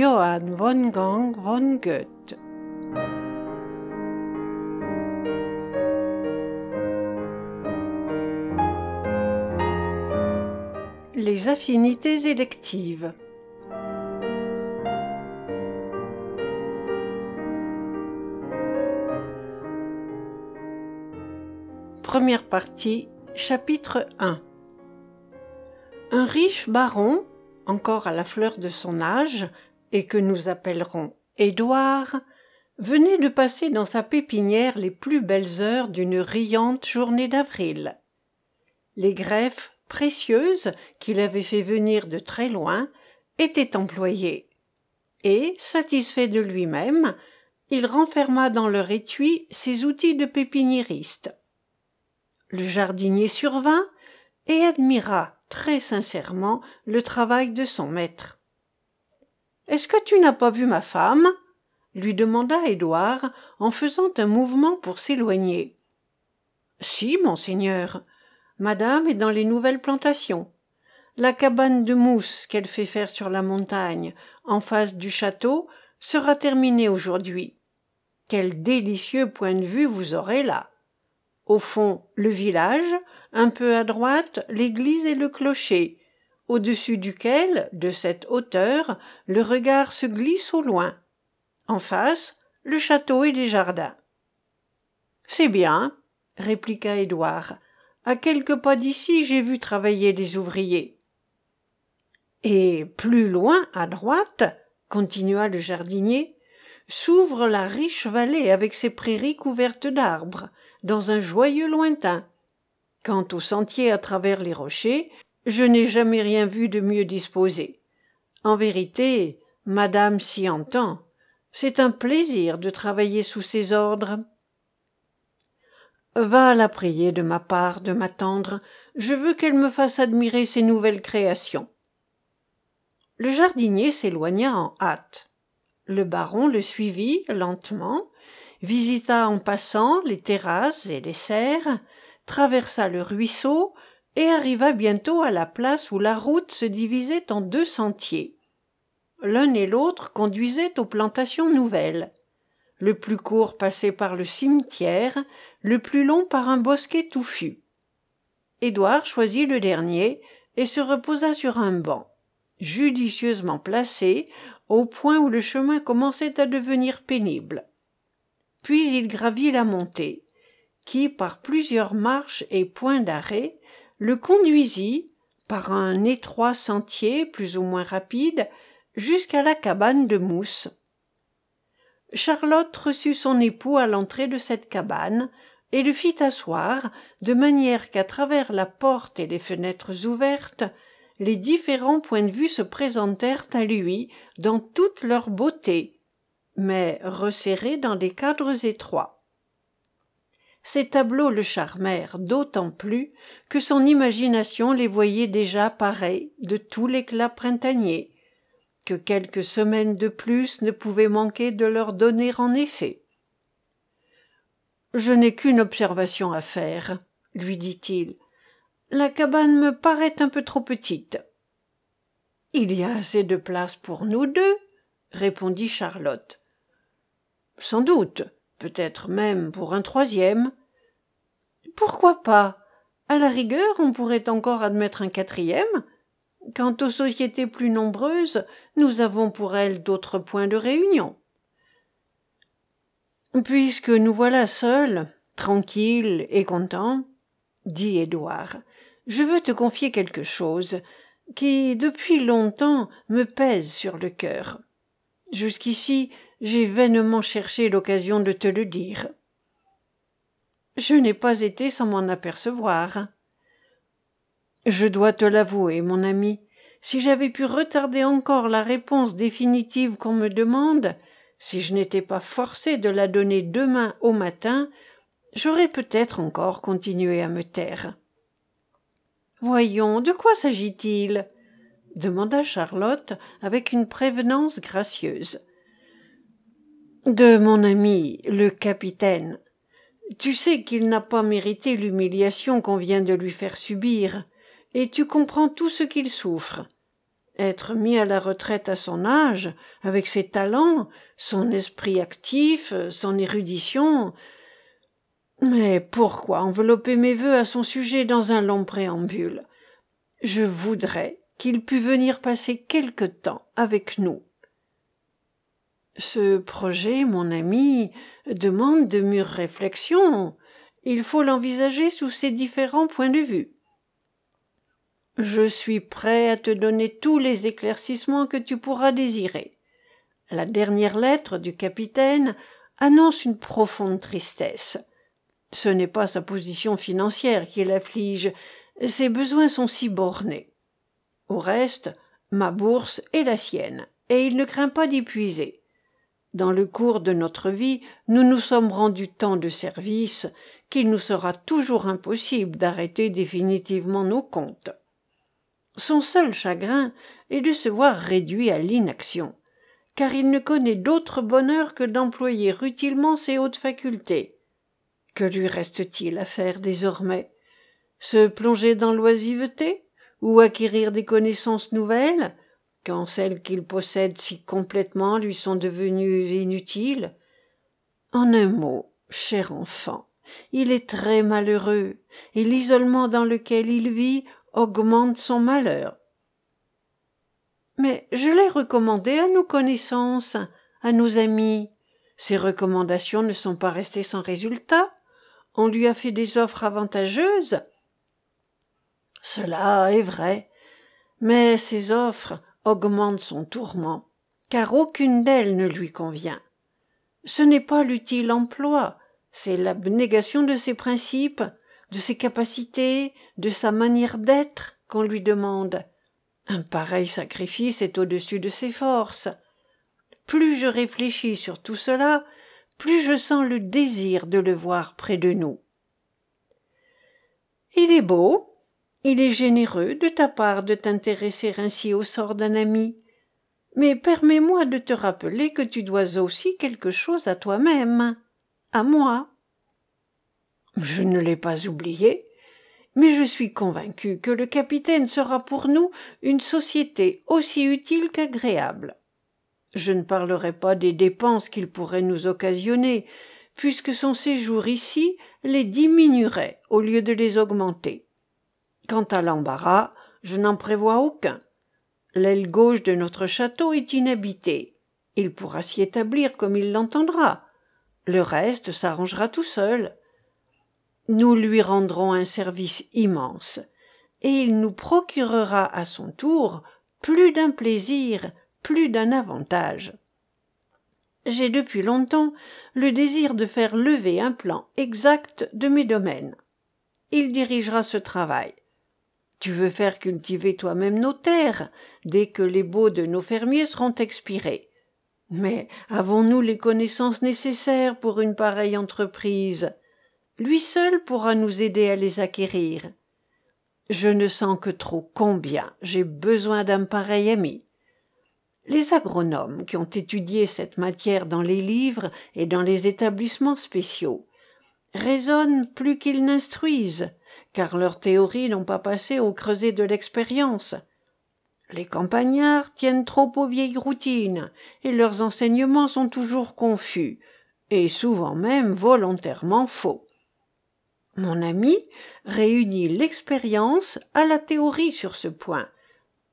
Johann Wolfgang von Goethe. Les affinités électives. Première partie, chapitre 1 Un riche baron, encore à la fleur de son âge, et que nous appellerons Édouard, venait de passer dans sa pépinière les plus belles heures d'une riante journée d'avril. Les greffes précieuses qu'il avait fait venir de très loin étaient employées, et, satisfait de lui-même, il renferma dans leur étui ses outils de pépiniériste. Le jardinier survint et admira très sincèrement le travail de son maître est-ce que tu n'as pas vu ma femme? lui demanda édouard en faisant un mouvement pour s'éloigner. Si monseigneur. Madame est dans les nouvelles plantations. La cabane de mousse qu'elle fait faire sur la montagne en face du château sera terminée aujourd'hui. Quel délicieux point de vue vous aurez là. Au fond le village un peu à droite l'église et le clocher au-dessus duquel de cette hauteur le regard se glisse au loin. En face le château et les jardins c'est bien répliqua édouard à quelques pas d'ici j'ai vu travailler des ouvriers et plus loin à droite continua le jardinier s'ouvre la riche vallée avec ses prairies couvertes d'arbres dans un joyeux lointain. Quant au sentier à travers les rochers je n'ai jamais rien vu de mieux disposé. En vérité madame s'y entend. C'est un plaisir de travailler sous ses ordres. Va la prier de ma part de m'attendre. Je veux qu'elle me fasse admirer ses nouvelles créations. Le jardinier s'éloigna en hâte. Le baron le suivit lentement visita en passant les terrasses et les serres traversa le ruisseau et arriva bientôt à la place où la route se divisait en deux sentiers. L'un et l'autre conduisaient aux plantations nouvelles. Le plus court passait par le cimetière le plus long par un bosquet touffu. Édouard choisit le dernier et se reposa sur un banc judicieusement placé au point où le chemin commençait à devenir pénible. Puis il gravit la montée qui par plusieurs marches et points d'arrêt le conduisit par un étroit sentier plus ou moins rapide jusqu'à la cabane de mousse. Charlotte reçut son époux à l'entrée de cette cabane et le fit asseoir de manière qu'à travers la porte et les fenêtres ouvertes les différents points de vue se présentèrent à lui dans toute leur beauté mais resserrés dans des cadres étroits ces tableaux le charmèrent d'autant plus que son imagination les voyait déjà pareils de tout l'éclat printanier que quelques semaines de plus ne pouvaient manquer de leur donner en effet. Je n'ai qu'une observation à faire lui dit-il. La cabane me paraît un peu trop petite. Il y a assez de place pour nous deux répondit charlotte. Sans doute peut-être même pour un troisième. Pourquoi pas? À la rigueur on pourrait encore admettre un quatrième. Quant aux sociétés plus nombreuses nous avons pour elles d'autres points de réunion. Puisque nous voilà seuls tranquilles et contents dit édouard je veux te confier quelque chose qui depuis longtemps me pèse sur le cœur. Jusqu'ici j'ai vainement cherché l'occasion de te le dire. Je n'ai pas été sans m'en apercevoir. Je dois te l'avouer mon ami. Si j'avais pu retarder encore la réponse définitive qu'on me demande si je n'étais pas forcé de la donner demain au matin j'aurais peut-être encore continué à me taire. Voyons de quoi s'agit-il? demanda charlotte avec une prévenance gracieuse de mon ami le capitaine tu sais qu'il n'a pas mérité l'humiliation qu'on vient de lui faire subir et tu comprends tout ce qu'il souffre être mis à la retraite à son âge, avec ses talents, son esprit actif, son érudition. Mais pourquoi envelopper mes vœux à son sujet dans un long préambule? Je voudrais qu'il pût venir passer quelque temps avec nous. Ce projet, mon ami, demande de mûres réflexions. Il faut l'envisager sous ses différents points de vue. Je suis prêt à te donner tous les éclaircissements que tu pourras désirer. La dernière lettre du capitaine annonce une profonde tristesse. Ce n'est pas sa position financière qui l'afflige, ses besoins sont si bornés. Au reste, ma bourse est la sienne, et il ne craint pas d'y puiser. Dans le cours de notre vie, nous nous sommes rendus tant de services qu'il nous sera toujours impossible d'arrêter définitivement nos comptes. Son seul chagrin est de se voir réduit à l'inaction, car il ne connaît d'autre bonheur que d'employer utilement ses hautes facultés. Que lui reste-t-il à faire désormais? Se plonger dans l'oisiveté ou acquérir des connaissances nouvelles? Quand celles qu'il possède si complètement lui sont devenues inutiles En un mot, cher enfant, il est très malheureux, et l'isolement dans lequel il vit augmente son malheur. Mais je l'ai recommandé à nos connaissances, à nos amis. Ces recommandations ne sont pas restées sans résultat. On lui a fait des offres avantageuses. Cela est vrai, mais ces offres augmentent son tourment, car aucune d'elles ne lui convient. Ce n'est pas l'utile emploi, c'est l'abnégation de ses principes, de ses capacités, de sa manière d'être qu'on lui demande. Un pareil sacrifice est au-dessus de ses forces. Plus je réfléchis sur tout cela, plus je sens le désir de le voir près de nous. Il est beau, il est généreux de ta part de t'intéresser ainsi au sort d'un ami, mais permets-moi de te rappeler que tu dois aussi quelque chose à toi-même, à moi. Je ne l'ai pas oublié, mais je suis convaincu que le capitaine sera pour nous une société aussi utile qu'agréable. Je ne parlerai pas des dépenses qu'il pourrait nous occasionner, puisque son séjour ici les diminuerait au lieu de les augmenter. Quant à l'embarras, je n'en prévois aucun. L'aile gauche de notre château est inhabitée. Il pourra s'y établir comme il l'entendra. Le reste s'arrangera tout seul nous lui rendrons un service immense, et il nous procurera à son tour plus d'un plaisir, plus d'un avantage. J'ai depuis longtemps le désir de faire lever un plan exact de mes domaines. Il dirigera ce travail. Tu veux faire cultiver toi-même nos terres, dès que les baux de nos fermiers seront expirés. Mais avons-nous les connaissances nécessaires pour une pareille entreprise? Lui seul pourra nous aider à les acquérir. Je ne sens que trop combien j'ai besoin d'un pareil ami. Les agronomes qui ont étudié cette matière dans les livres et dans les établissements spéciaux raisonnent plus qu'ils n'instruisent, car leurs théories n'ont pas passé au creuset de l'expérience. Les campagnards tiennent trop aux vieilles routines, et leurs enseignements sont toujours confus, et souvent même volontairement faux. Mon ami réunit l'expérience à la théorie sur ce point,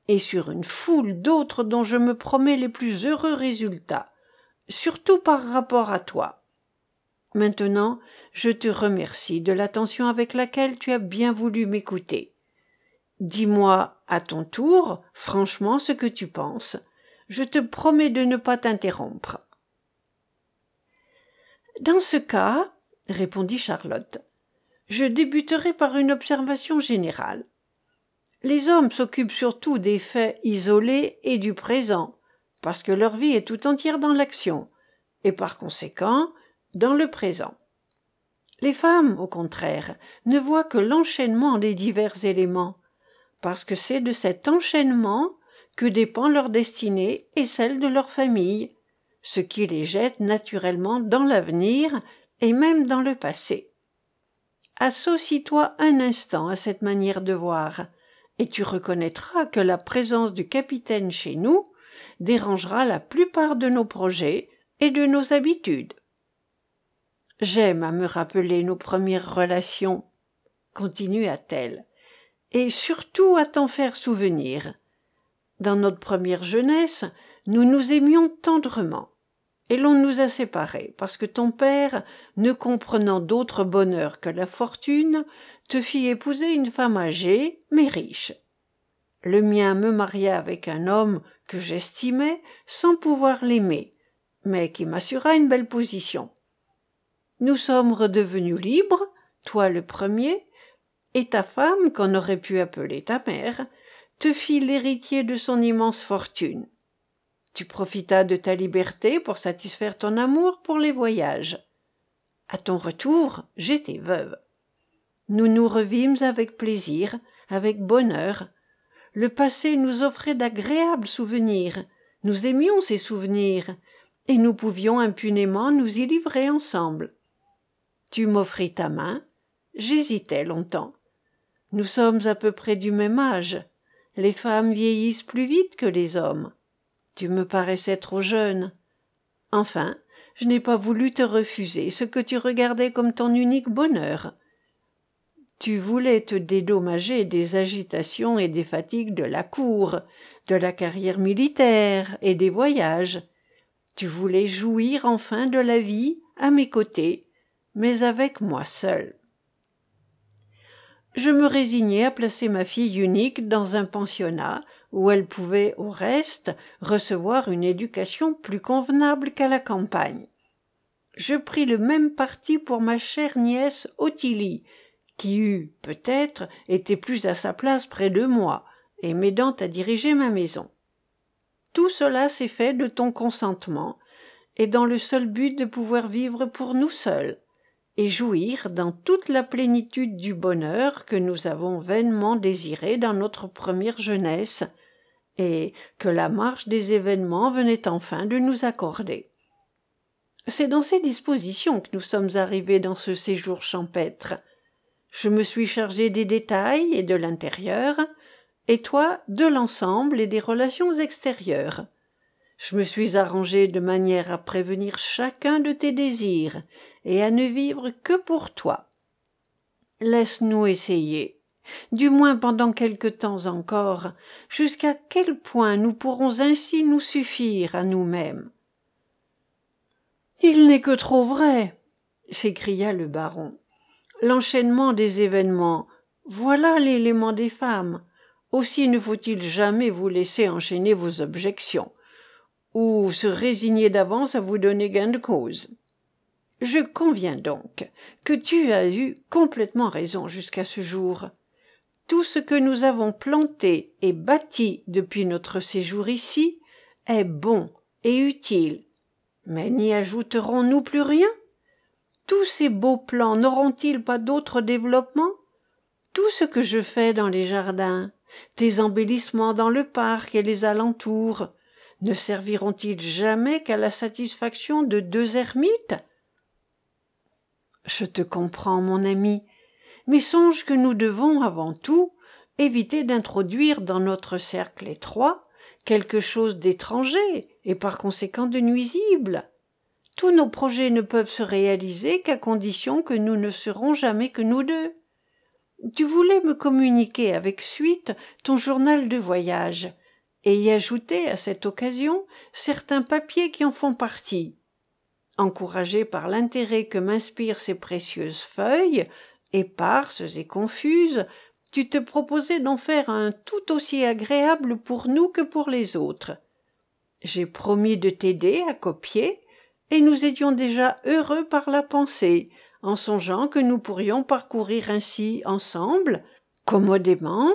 et sur une foule d'autres dont je me promets les plus heureux résultats, surtout par rapport à toi. Maintenant, je te remercie de l'attention avec laquelle tu as bien voulu m'écouter. Dis-moi à ton tour, franchement, ce que tu penses. Je te promets de ne pas t'interrompre. Dans ce cas, répondit Charlotte, je débuterai par une observation générale. Les hommes s'occupent surtout des faits isolés et du présent, parce que leur vie est tout entière dans l'action, et par conséquent dans le présent. Les femmes, au contraire, ne voient que l'enchaînement des divers éléments, parce que c'est de cet enchaînement que dépend leur destinée et celle de leur famille, ce qui les jette naturellement dans l'avenir et même dans le passé associe toi un instant à cette manière de voir et tu reconnaîtras que la présence du capitaine chez nous dérangera la plupart de nos projets et de nos habitudes. J'aime à me rappeler nos premières relations, continua-t-elle, et surtout à t'en faire souvenir. Dans notre première jeunesse, nous nous aimions tendrement, et l'on nous a séparés parce que ton père, ne comprenant d'autre bonheur que la fortune, te fit épouser une femme âgée, mais riche. Le mien me maria avec un homme que j'estimais sans pouvoir l'aimer, mais qui m'assura une belle position. Nous sommes redevenus libres, toi le premier, et ta femme, qu'on aurait pu appeler ta mère, te fit l'héritier de son immense fortune. Tu profitas de ta liberté pour satisfaire ton amour pour les voyages. À ton retour, j'étais veuve. Nous nous revîmes avec plaisir, avec bonheur. Le passé nous offrait d'agréables souvenirs. Nous aimions ces souvenirs, et nous pouvions impunément nous y livrer ensemble. Tu m'offris ta main. J'hésitais longtemps. Nous sommes à peu près du même âge. Les femmes vieillissent plus vite que les hommes. Tu me paraissais trop jeune. Enfin, je n'ai pas voulu te refuser ce que tu regardais comme ton unique bonheur. Tu voulais te dédommager des agitations et des fatigues de la cour, de la carrière militaire et des voyages. Tu voulais jouir enfin de la vie à mes côtés, mais avec moi seul. Je me résignai à placer ma fille unique dans un pensionnat où elle pouvait au reste recevoir une éducation plus convenable qu'à la campagne. Je pris le même parti pour ma chère nièce Ottilie, qui eût, peut-être, été plus à sa place près de moi, et m'aidant à diriger ma maison. Tout cela s'est fait de ton consentement, et dans le seul but de pouvoir vivre pour nous seuls, et jouir dans toute la plénitude du bonheur que nous avons vainement désiré dans notre première jeunesse, et que la marche des événements venait enfin de nous accorder. C'est dans ces dispositions que nous sommes arrivés dans ce séjour champêtre. Je me suis chargé des détails et de l'intérieur, et toi de l'ensemble et des relations extérieures. Je me suis arrangé de manière à prévenir chacun de tes désirs et à ne vivre que pour toi. Laisse-nous essayer du moins pendant quelque temps encore, jusqu'à quel point nous pourrons ainsi nous suffire à nous-mêmes. Il n'est que trop vrai, s'écria le baron. L'enchaînement des événements, voilà l'élément des femmes. Aussi ne faut-il jamais vous laisser enchaîner vos objections, ou se résigner d'avance à vous donner gain de cause. Je conviens donc que tu as eu complètement raison jusqu'à ce jour tout ce que nous avons planté et bâti depuis notre séjour ici est bon et utile. Mais n'y ajouterons-nous plus rien? Tous ces beaux plans n'auront-ils pas d'autre développement Tout ce que je fais dans les jardins, tes embellissements dans le parc et les alentours, ne serviront-ils jamais qu'à la satisfaction de deux ermites? Je te comprends, mon ami, mais songe que nous devons avant tout éviter d'introduire dans notre cercle étroit quelque chose d'étranger et par conséquent de nuisible. Tous nos projets ne peuvent se réaliser qu'à condition que nous ne serons jamais que nous deux. Tu voulais me communiquer avec suite ton journal de voyage et y ajouter à cette occasion certains papiers qui en font partie. Encouragé par l'intérêt que m'inspirent ces précieuses feuilles, éparses et confuses, tu te proposais d'en faire un tout aussi agréable pour nous que pour les autres. J'ai promis de t'aider à copier, et nous étions déjà heureux par la pensée, en songeant que nous pourrions parcourir ainsi ensemble, commodément,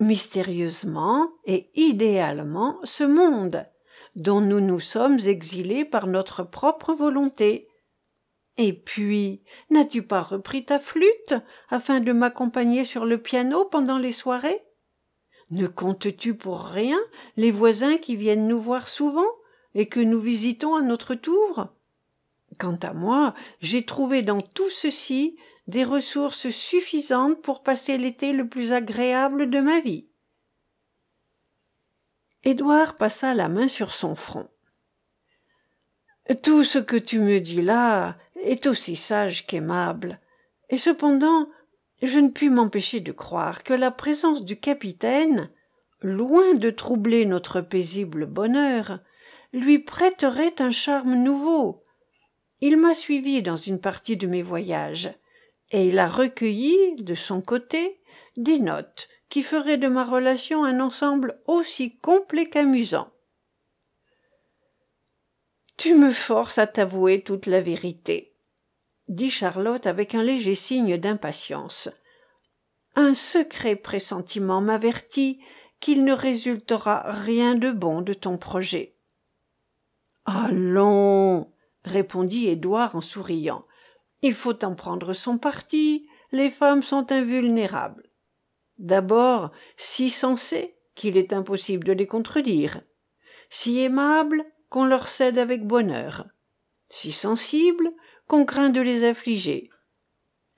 mystérieusement et idéalement ce monde, dont nous nous sommes exilés par notre propre volonté, et puis, n'as-tu pas repris ta flûte afin de m'accompagner sur le piano pendant les soirées? Ne comptes-tu pour rien les voisins qui viennent nous voir souvent et que nous visitons à notre tour? Quant à moi, j'ai trouvé dans tout ceci des ressources suffisantes pour passer l'été le plus agréable de ma vie. édouard passa la main sur son front. Tout ce que tu me dis là est aussi sage qu'aimable. Et cependant je ne puis m'empêcher de croire que la présence du capitaine loin de troubler notre paisible bonheur lui prêterait un charme nouveau. Il m'a suivi dans une partie de mes voyages et il a recueilli de son côté des notes qui feraient de ma relation un ensemble aussi complet qu'amusant. Tu me forces à t'avouer toute la vérité dit charlotte avec un léger signe d'impatience. Un secret pressentiment m'avertit qu'il ne résultera rien de bon de ton projet. Allons répondit édouard en souriant il faut en prendre son parti. Les femmes sont invulnérables. D'abord si sensées qu'il est impossible de les contredire. Si aimables qu'on leur cède avec bonheur. Si sensibles qu'on craint de les affliger.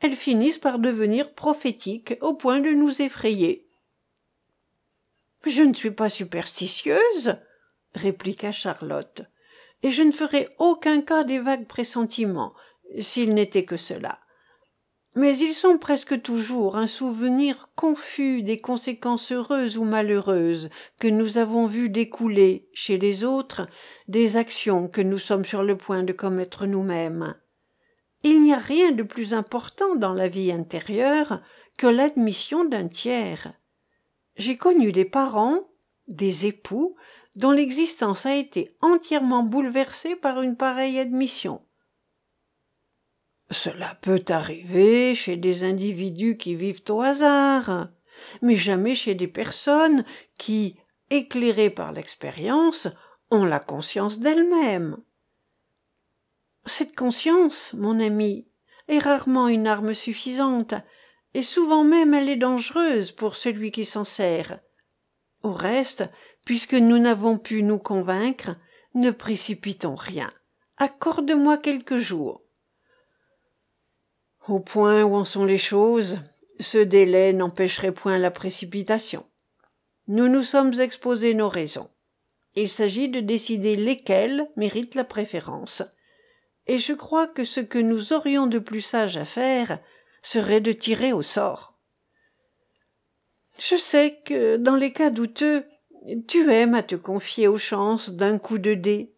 Elles finissent par devenir prophétiques au point de nous effrayer. Je ne suis pas superstitieuse répliqua charlotte et je ne ferai aucun cas des vagues pressentiments s'il n'était que cela. Mais ils sont presque toujours un souvenir confus des conséquences heureuses ou malheureuses que nous avons vu découler chez les autres des actions que nous sommes sur le point de commettre nous-mêmes. Il n'y a rien de plus important dans la vie intérieure que l'admission d'un tiers. J'ai connu des parents des époux dont l'existence a été entièrement bouleversée par une pareille admission cela peut arriver chez des individus qui vivent au hasard mais jamais chez des personnes qui éclairées par l'expérience ont la conscience d'elles-mêmes. Cette conscience mon ami est rarement une arme suffisante et souvent même elle est dangereuse pour celui qui s'en sert. Au reste puisque nous n'avons pu nous convaincre ne précipitons rien. Accorde-moi quelques jours au point où en sont les choses ce délai n'empêcherait point la précipitation. Nous nous sommes exposé nos raisons. Il s'agit de décider lesquelles méritent la préférence. Et je crois que ce que nous aurions de plus sage à faire serait de tirer au sort. Je sais que dans les cas douteux tu aimes à te confier aux chances d'un coup de dé.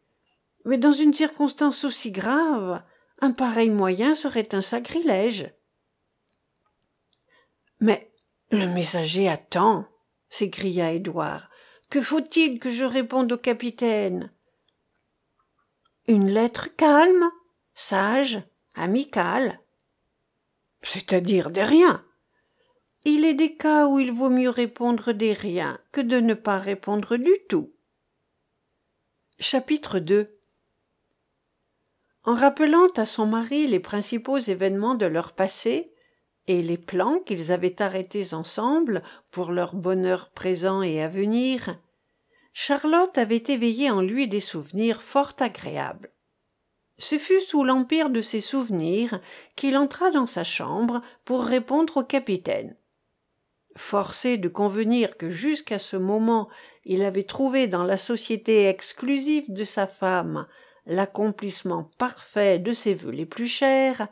Mais dans une circonstance aussi grave un pareil moyen serait un sacrilège. Mais le messager attend s'écria édouard. Que faut-il que je réponde au capitaine? Une lettre calme sage amicale. C'est-à-dire des riens. Il est des cas où il vaut mieux répondre des riens que de ne pas répondre du tout. Chapitre en rappelant à son mari les principaux événements de leur passé et les plans qu'ils avaient arrêtés ensemble pour leur bonheur présent et à venir charlotte avait éveillé en lui des souvenirs fort agréables. Ce fut sous l'empire de ces souvenirs qu'il entra dans sa chambre pour répondre au capitaine. Forcé de convenir que jusqu'à ce moment il avait trouvé dans la société exclusive de sa femme l'accomplissement parfait de ses vœux les plus chers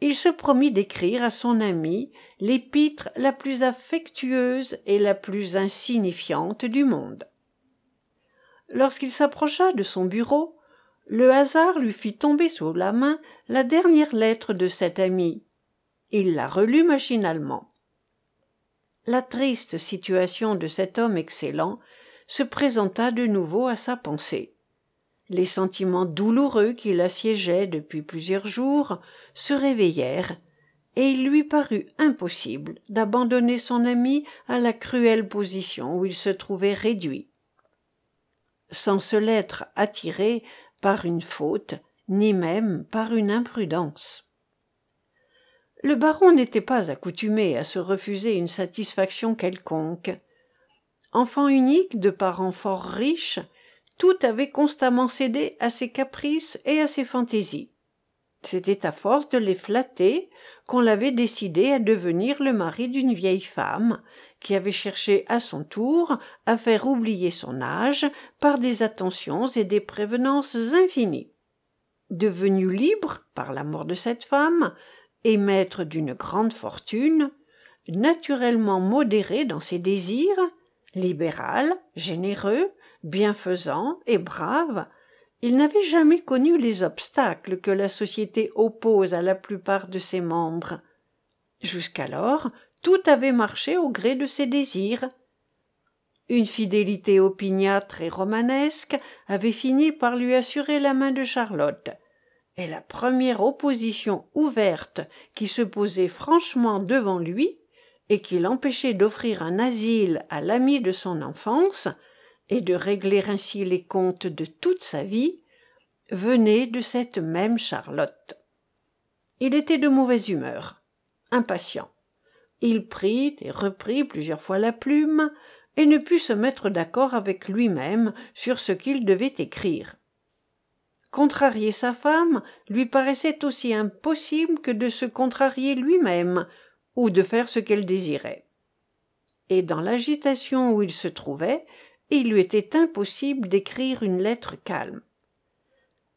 il se promit d'écrire à son ami l'épître la plus affectueuse et la plus insignifiante du monde. Lorsqu'il s'approcha de son bureau le hasard lui fit tomber sous la main la dernière lettre de cet ami. Il la relut machinalement. La triste situation de cet homme excellent se présenta de nouveau à sa pensée les sentiments douloureux qui l'assiégeaient depuis plusieurs jours se réveillèrent et il lui parut impossible d'abandonner son ami à la cruelle position où il se trouvait réduit. Sans se l'être attiré par une faute ni même par une imprudence. Le baron n'était pas accoutumé à se refuser une satisfaction quelconque. Enfant unique de parents fort riches tout avait constamment cédé à ses caprices et à ses fantaisies c'était à force de les flatter qu'on l'avait décidé à devenir le mari d'une vieille femme qui avait cherché à son tour à faire oublier son âge par des attentions et des prévenances infinies. Devenu libre par la mort de cette femme, et maître d'une grande fortune, naturellement modéré dans ses désirs, libéral, généreux, bienfaisant et brave, il n'avait jamais connu les obstacles que la société oppose à la plupart de ses membres. Jusqu'alors, tout avait marché au gré de ses désirs. Une fidélité opiniâtre et romanesque avait fini par lui assurer la main de Charlotte, et la première opposition ouverte qui se posait franchement devant lui et qui l'empêchait d'offrir un asile à l'ami de son enfance et de régler ainsi les comptes de toute sa vie venait de cette même charlotte. Il était de mauvaise humeur impatient. Il prit et reprit plusieurs fois la plume et ne put se mettre d'accord avec lui-même sur ce qu'il devait écrire. Contrarier sa femme lui paraissait aussi impossible que de se contrarier lui-même ou de faire ce qu'elle désirait. Et dans l'agitation où il se trouvait il lui était impossible d'écrire une lettre calme.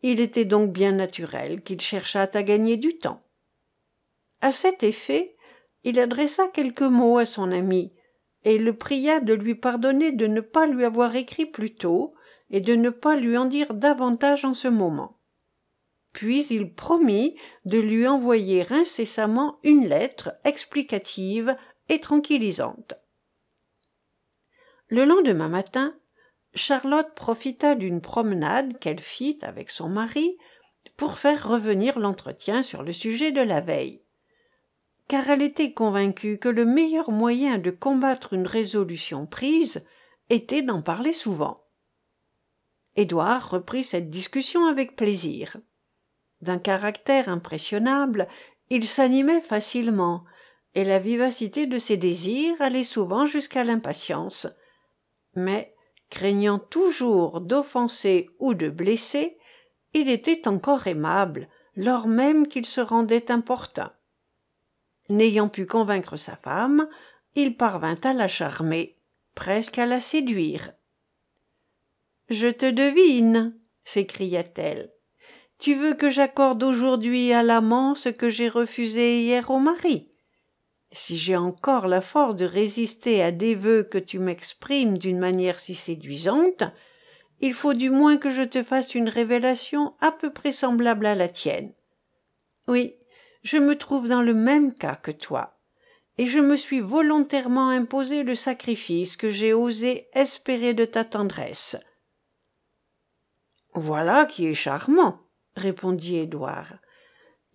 Il était donc bien naturel qu'il cherchât à gagner du temps. À cet effet il adressa quelques mots à son ami et le pria de lui pardonner de ne pas lui avoir écrit plus tôt et de ne pas lui en dire davantage en ce moment. Puis il promit de lui envoyer incessamment une lettre explicative et tranquillisante le lendemain matin charlotte profita d'une promenade qu'elle fit avec son mari pour faire revenir l'entretien sur le sujet de la veille. Car elle était convaincue que le meilleur moyen de combattre une résolution prise était d'en parler souvent. Édouard reprit cette discussion avec plaisir. D'un caractère impressionnable il s'animait facilement et la vivacité de ses désirs allait souvent jusqu'à l'impatience mais craignant toujours d'offenser ou de blesser il était encore aimable lors même qu'il se rendait importun. N'ayant pu convaincre sa femme il parvint à la charmer presque à la séduire je te devine s'écria-t-elle tu veux que j'accorde aujourd'hui à l'amant ce que j'ai refusé hier au mari? Si j'ai encore la force de résister à des vœux que tu m'exprimes d'une manière si séduisante il faut du moins que je te fasse une révélation à peu près semblable à la tienne. Oui je me trouve dans le même cas que toi et je me suis volontairement imposé le sacrifice que j'ai osé espérer de ta tendresse. Voilà qui est charmant répondit édouard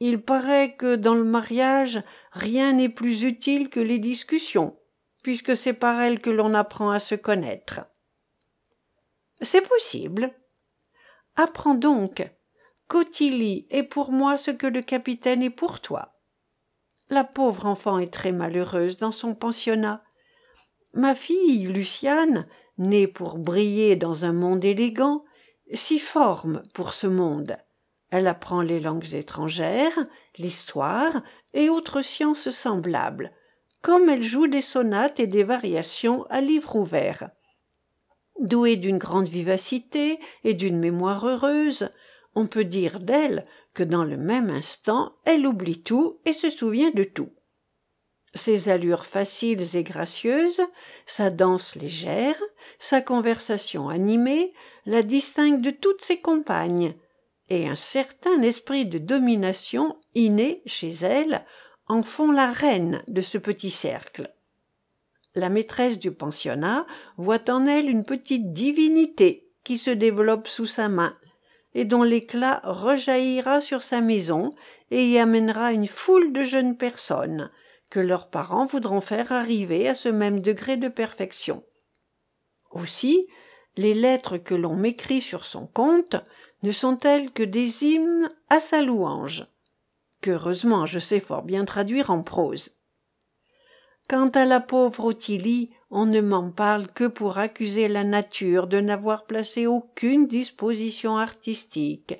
il paraît que dans le mariage rien n'est plus utile que les discussions puisque c'est par elles que l'on apprend à se connaître. C'est possible. Apprends donc qu'ottilie est pour moi ce que le capitaine est pour toi. La pauvre enfant est très malheureuse dans son pensionnat. Ma fille luciane née pour briller dans un monde élégant s'y forme pour ce monde elle apprend les langues étrangères l'histoire et autres sciences semblables comme elle joue des sonates et des variations à livre ouvert douée d'une grande vivacité et d'une mémoire heureuse on peut dire d'elle que dans le même instant elle oublie tout et se souvient de tout. Ses allures faciles et gracieuses sa danse légère sa conversation animée la distinguent de toutes ses compagnes et un certain esprit de domination inné chez elle en font la reine de ce petit cercle. La maîtresse du pensionnat voit en elle une petite divinité qui se développe sous sa main et dont l'éclat rejaillira sur sa maison et y amènera une foule de jeunes personnes que leurs parents voudront faire arriver à ce même degré de perfection. Aussi les lettres que l'on m'écrit sur son compte ne sont-elles que des hymnes à sa louange? Qu'heureusement je sais fort bien traduire en prose. Quant à la pauvre ottilie on ne m'en parle que pour accuser la nature de n'avoir placé aucune disposition artistique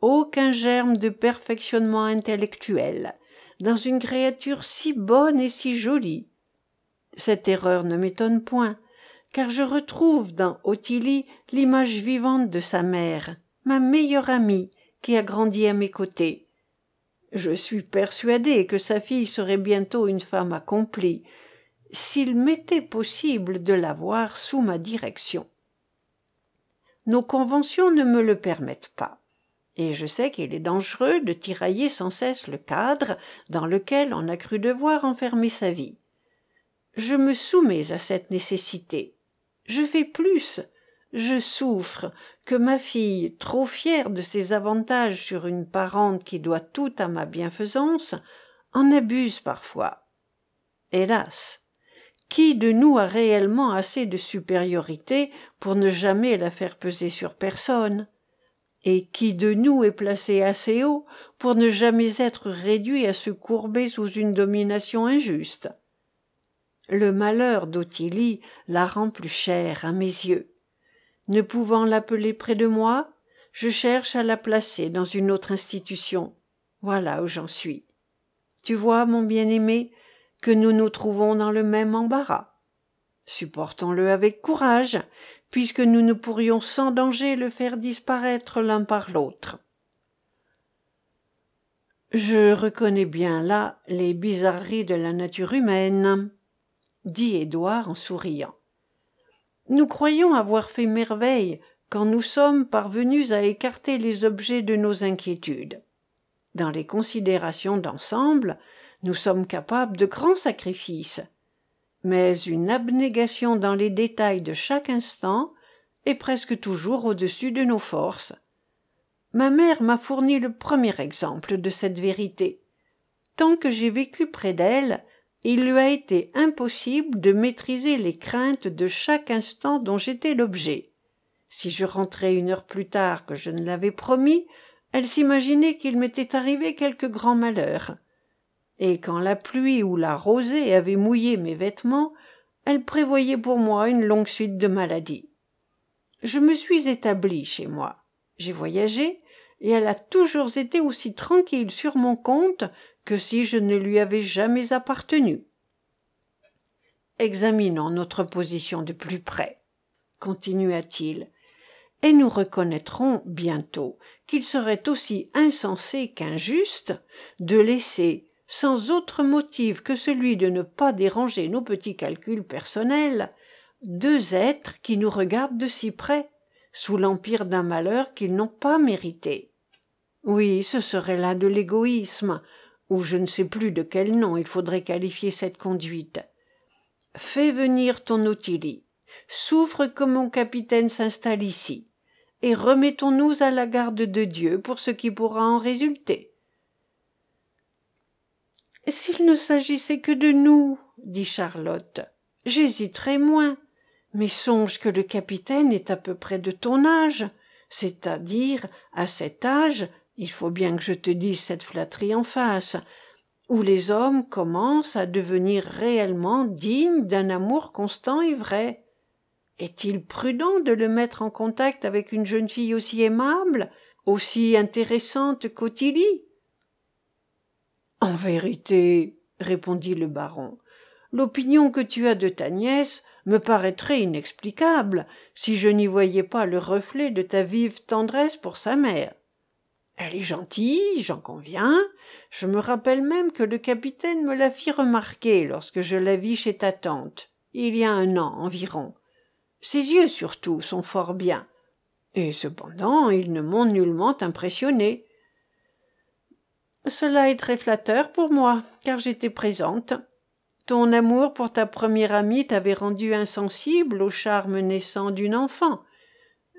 aucun germe de perfectionnement intellectuel dans une créature si bonne et si jolie. Cette erreur ne m'étonne point car je retrouve dans ottilie l'image vivante de sa mère ma meilleure amie qui a grandi à mes côtés. Je suis persuadé que sa fille serait bientôt une femme accomplie s'il m'était possible de la voir sous ma direction. Nos conventions ne me le permettent pas et je sais qu'il est dangereux de tirailler sans cesse le cadre dans lequel on a cru devoir enfermer sa vie. Je me soumets à cette nécessité. Je fais plus je souffre que ma fille trop fière de ses avantages sur une parente qui doit tout à ma bienfaisance en abuse parfois. Hélas qui de nous a réellement assez de supériorité pour ne jamais la faire peser sur personne? Et qui de nous est placé assez haut pour ne jamais être réduit à se courber sous une domination injuste? Le malheur d'ottilie la rend plus chère à mes yeux ne pouvant l'appeler près de moi je cherche à la placer dans une autre institution. Voilà où j'en suis. Tu vois mon bien-aimé que nous nous trouvons dans le même embarras. Supportons le avec courage puisque nous ne pourrions sans danger le faire disparaître l'un par l'autre. Je reconnais bien là les bizarreries de la nature humaine dit édouard en souriant nous croyons avoir fait merveille quand nous sommes parvenus à écarter les objets de nos inquiétudes. Dans les considérations d'ensemble nous sommes capables de grands sacrifices. Mais une abnégation dans les détails de chaque instant est presque toujours au-dessus de nos forces. Ma mère m'a fourni le premier exemple de cette vérité. Tant que j'ai vécu près d'elle il lui a été impossible de maîtriser les craintes de chaque instant dont j'étais l'objet. Si je rentrais une heure plus tard que je ne l'avais promis elle s'imaginait qu'il m'était arrivé quelque grand malheur. Et quand la pluie ou la rosée avait mouillé mes vêtements elle prévoyait pour moi une longue suite de maladies. Je me suis établi chez moi. J'ai voyagé et elle a toujours été aussi tranquille sur mon compte que si je ne lui avais jamais appartenu. Examinons notre position de plus près continua-t-il et nous reconnaîtrons bientôt qu'il serait aussi insensé qu'injuste de laisser sans autre motif que celui de ne pas déranger nos petits calculs personnels deux êtres qui nous regardent de si près sous l'empire d'un malheur qu'ils n'ont pas mérité. Oui ce serait là de l'égoïsme ou je ne sais plus de quel nom il faudrait qualifier cette conduite. Fais venir ton ottilie souffre que mon capitaine s'installe ici. Et remettons-nous à la garde de dieu pour ce qui pourra en résulter. S'il ne s'agissait que de nous dit charlotte j'hésiterais moins. Mais songe que le capitaine est à peu près de ton âge c'est-à-dire à cet âge il faut bien que je te dise cette flatterie en face où les hommes commencent à devenir réellement dignes d'un amour constant et vrai. Est-il prudent de le mettre en contact avec une jeune fille aussi aimable aussi intéressante qu'ottilie? En vérité répondit le baron l'opinion que tu as de ta nièce me paraîtrait inexplicable si je n'y voyais pas le reflet de ta vive tendresse pour sa mère elle est gentille j'en conviens. Je me rappelle même que le capitaine me la fit remarquer lorsque je la vis chez ta tante il y a un an environ. Ses yeux surtout sont fort bien. Et cependant ils ne m'ont nullement impressionné. Cela est très flatteur pour moi car j'étais présente. Ton amour pour ta première amie t'avait rendu insensible au charme naissant d'une enfant.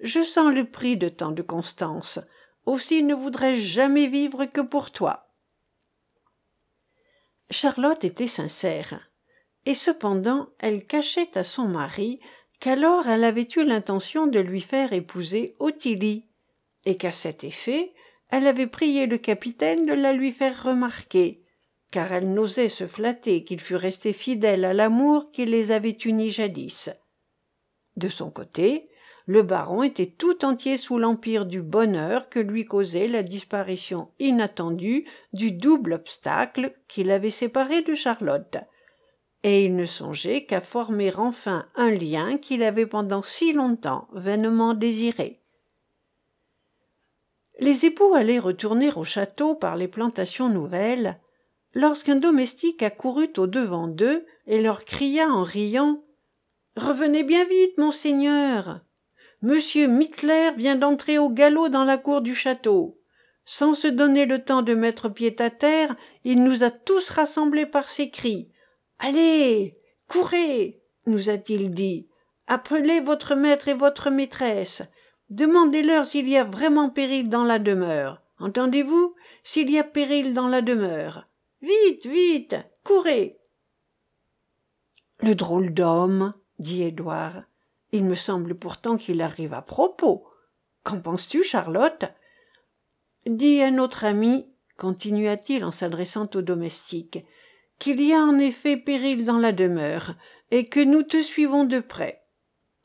Je sens le prix de tant de constance aussi ne voudrais-je jamais vivre que pour toi. Charlotte était sincère et cependant elle cachait à son mari qu'alors elle avait eu l'intention de lui faire épouser ottilie et qu'à cet effet elle avait prié le capitaine de la lui faire remarquer car elle n'osait se flatter qu'il fût resté fidèle à l'amour qui les avait unis jadis. De son côté le baron était tout entier sous l'empire du bonheur que lui causait la disparition inattendue du double obstacle qui l'avait séparé de charlotte et il ne songeait qu'à former enfin un lien qu'il avait pendant si longtemps vainement désiré. Les époux allaient retourner au château par les plantations nouvelles, lorsqu'un domestique accourut au-devant d'eux et leur cria en riant Revenez bien vite, monseigneur. Monsieur Mittler vient d'entrer au galop dans la cour du château. Sans se donner le temps de mettre pied à terre, il nous a tous rassemblés par ses cris. Allez. Courez. nous a-t-il dit. Appelez votre maître et votre maîtresse. Demandez-leur s'il y a vraiment péril dans la demeure. Entendez-vous? S'il y a péril dans la demeure. Vite, vite. Courez. Le drôle d'homme, dit Édouard. Il me semble pourtant qu'il arrive à propos. Qu'en penses-tu, Charlotte? Dis à notre ami, continua-t-il en s'adressant au domestique, qu'il y a en effet péril dans la demeure, et que nous te suivons de près.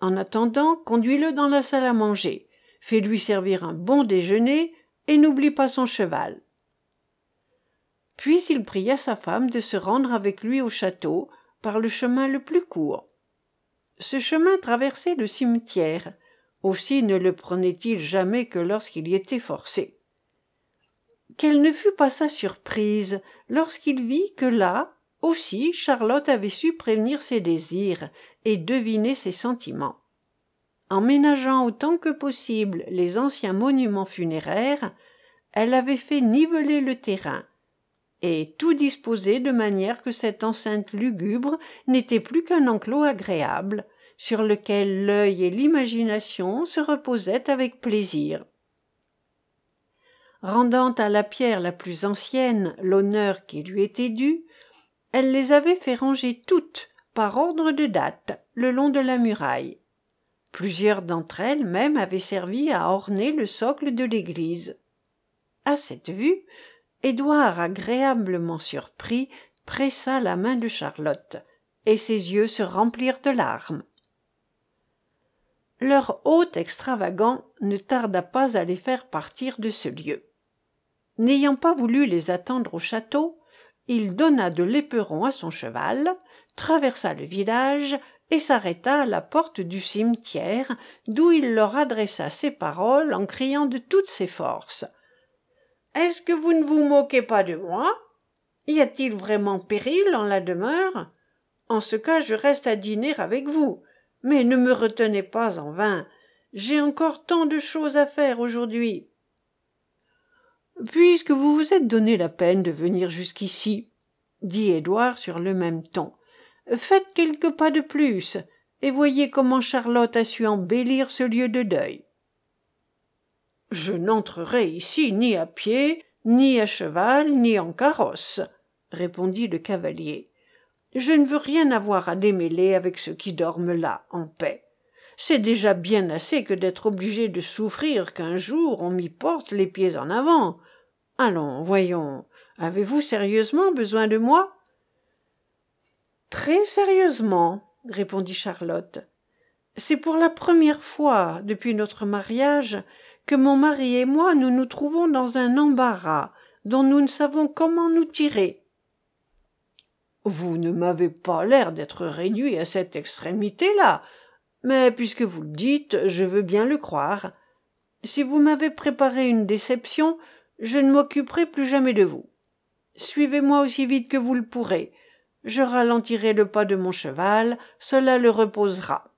En attendant, conduis-le dans la salle à manger, fais-lui servir un bon déjeuner, et n'oublie pas son cheval. Puis il pria sa femme de se rendre avec lui au château par le chemin le plus court. Ce chemin traversait le cimetière, aussi ne le prenait-il jamais que lorsqu'il y était forcé. Quelle ne fut pas sa surprise lorsqu'il vit que là aussi Charlotte avait su prévenir ses désirs et deviner ses sentiments. En ménageant autant que possible les anciens monuments funéraires, elle avait fait niveler le terrain, et tout disposé de manière que cette enceinte lugubre n'était plus qu'un enclos agréable, sur lequel l'œil et l'imagination se reposaient avec plaisir. Rendant à la pierre la plus ancienne l'honneur qui lui était dû, elle les avait fait ranger toutes, par ordre de date, le long de la muraille. Plusieurs d'entre elles même avaient servi à orner le socle de l'église. À cette vue, Édouard, agréablement surpris, pressa la main de Charlotte, et ses yeux se remplirent de larmes. Leur hôte extravagant ne tarda pas à les faire partir de ce lieu. N'ayant pas voulu les attendre au château, il donna de l'éperon à son cheval, traversa le village et s'arrêta à la porte du cimetière, d'où il leur adressa ces paroles en criant de toutes ses forces. Est-ce que vous ne vous moquez pas de moi? Y a-t-il vraiment péril dans la demeure? En ce cas, je reste à dîner avec vous. Mais ne me retenez pas en vain. J'ai encore tant de choses à faire aujourd'hui. Puisque vous vous êtes donné la peine de venir jusqu'ici, dit Édouard sur le même ton, faites quelques pas de plus, et voyez comment Charlotte a su embellir ce lieu de deuil. Je n'entrerai ici ni à pied, ni à cheval, ni en carrosse, répondit le cavalier. Je ne veux rien avoir à démêler avec ceux qui dorment là, en paix. C'est déjà bien assez que d'être obligé de souffrir qu'un jour on m'y porte les pieds en avant. Allons, voyons, avez-vous sérieusement besoin de moi? Très sérieusement, répondit Charlotte. C'est pour la première fois depuis notre mariage que mon mari et moi nous nous trouvons dans un embarras dont nous ne savons comment nous tirer. Vous ne m'avez pas l'air d'être réduit à cette extrémité-là, mais puisque vous le dites, je veux bien le croire. Si vous m'avez préparé une déception, je ne m'occuperai plus jamais de vous. Suivez-moi aussi vite que vous le pourrez. Je ralentirai le pas de mon cheval, cela le reposera.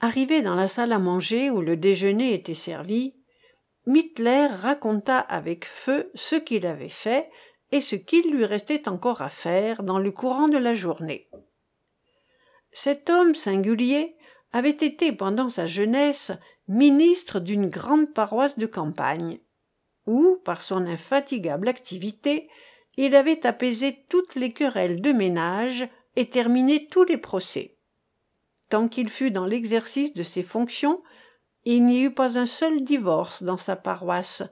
Arrivé dans la salle à manger où le déjeuner était servi, Mittler raconta avec feu ce qu'il avait fait et ce qu'il lui restait encore à faire dans le courant de la journée. Cet homme singulier avait été pendant sa jeunesse ministre d'une grande paroisse de campagne, où, par son infatigable activité, il avait apaisé toutes les querelles de ménage et terminé tous les procès tant qu'il fut dans l'exercice de ses fonctions il n'y eut pas un seul divorce dans sa paroisse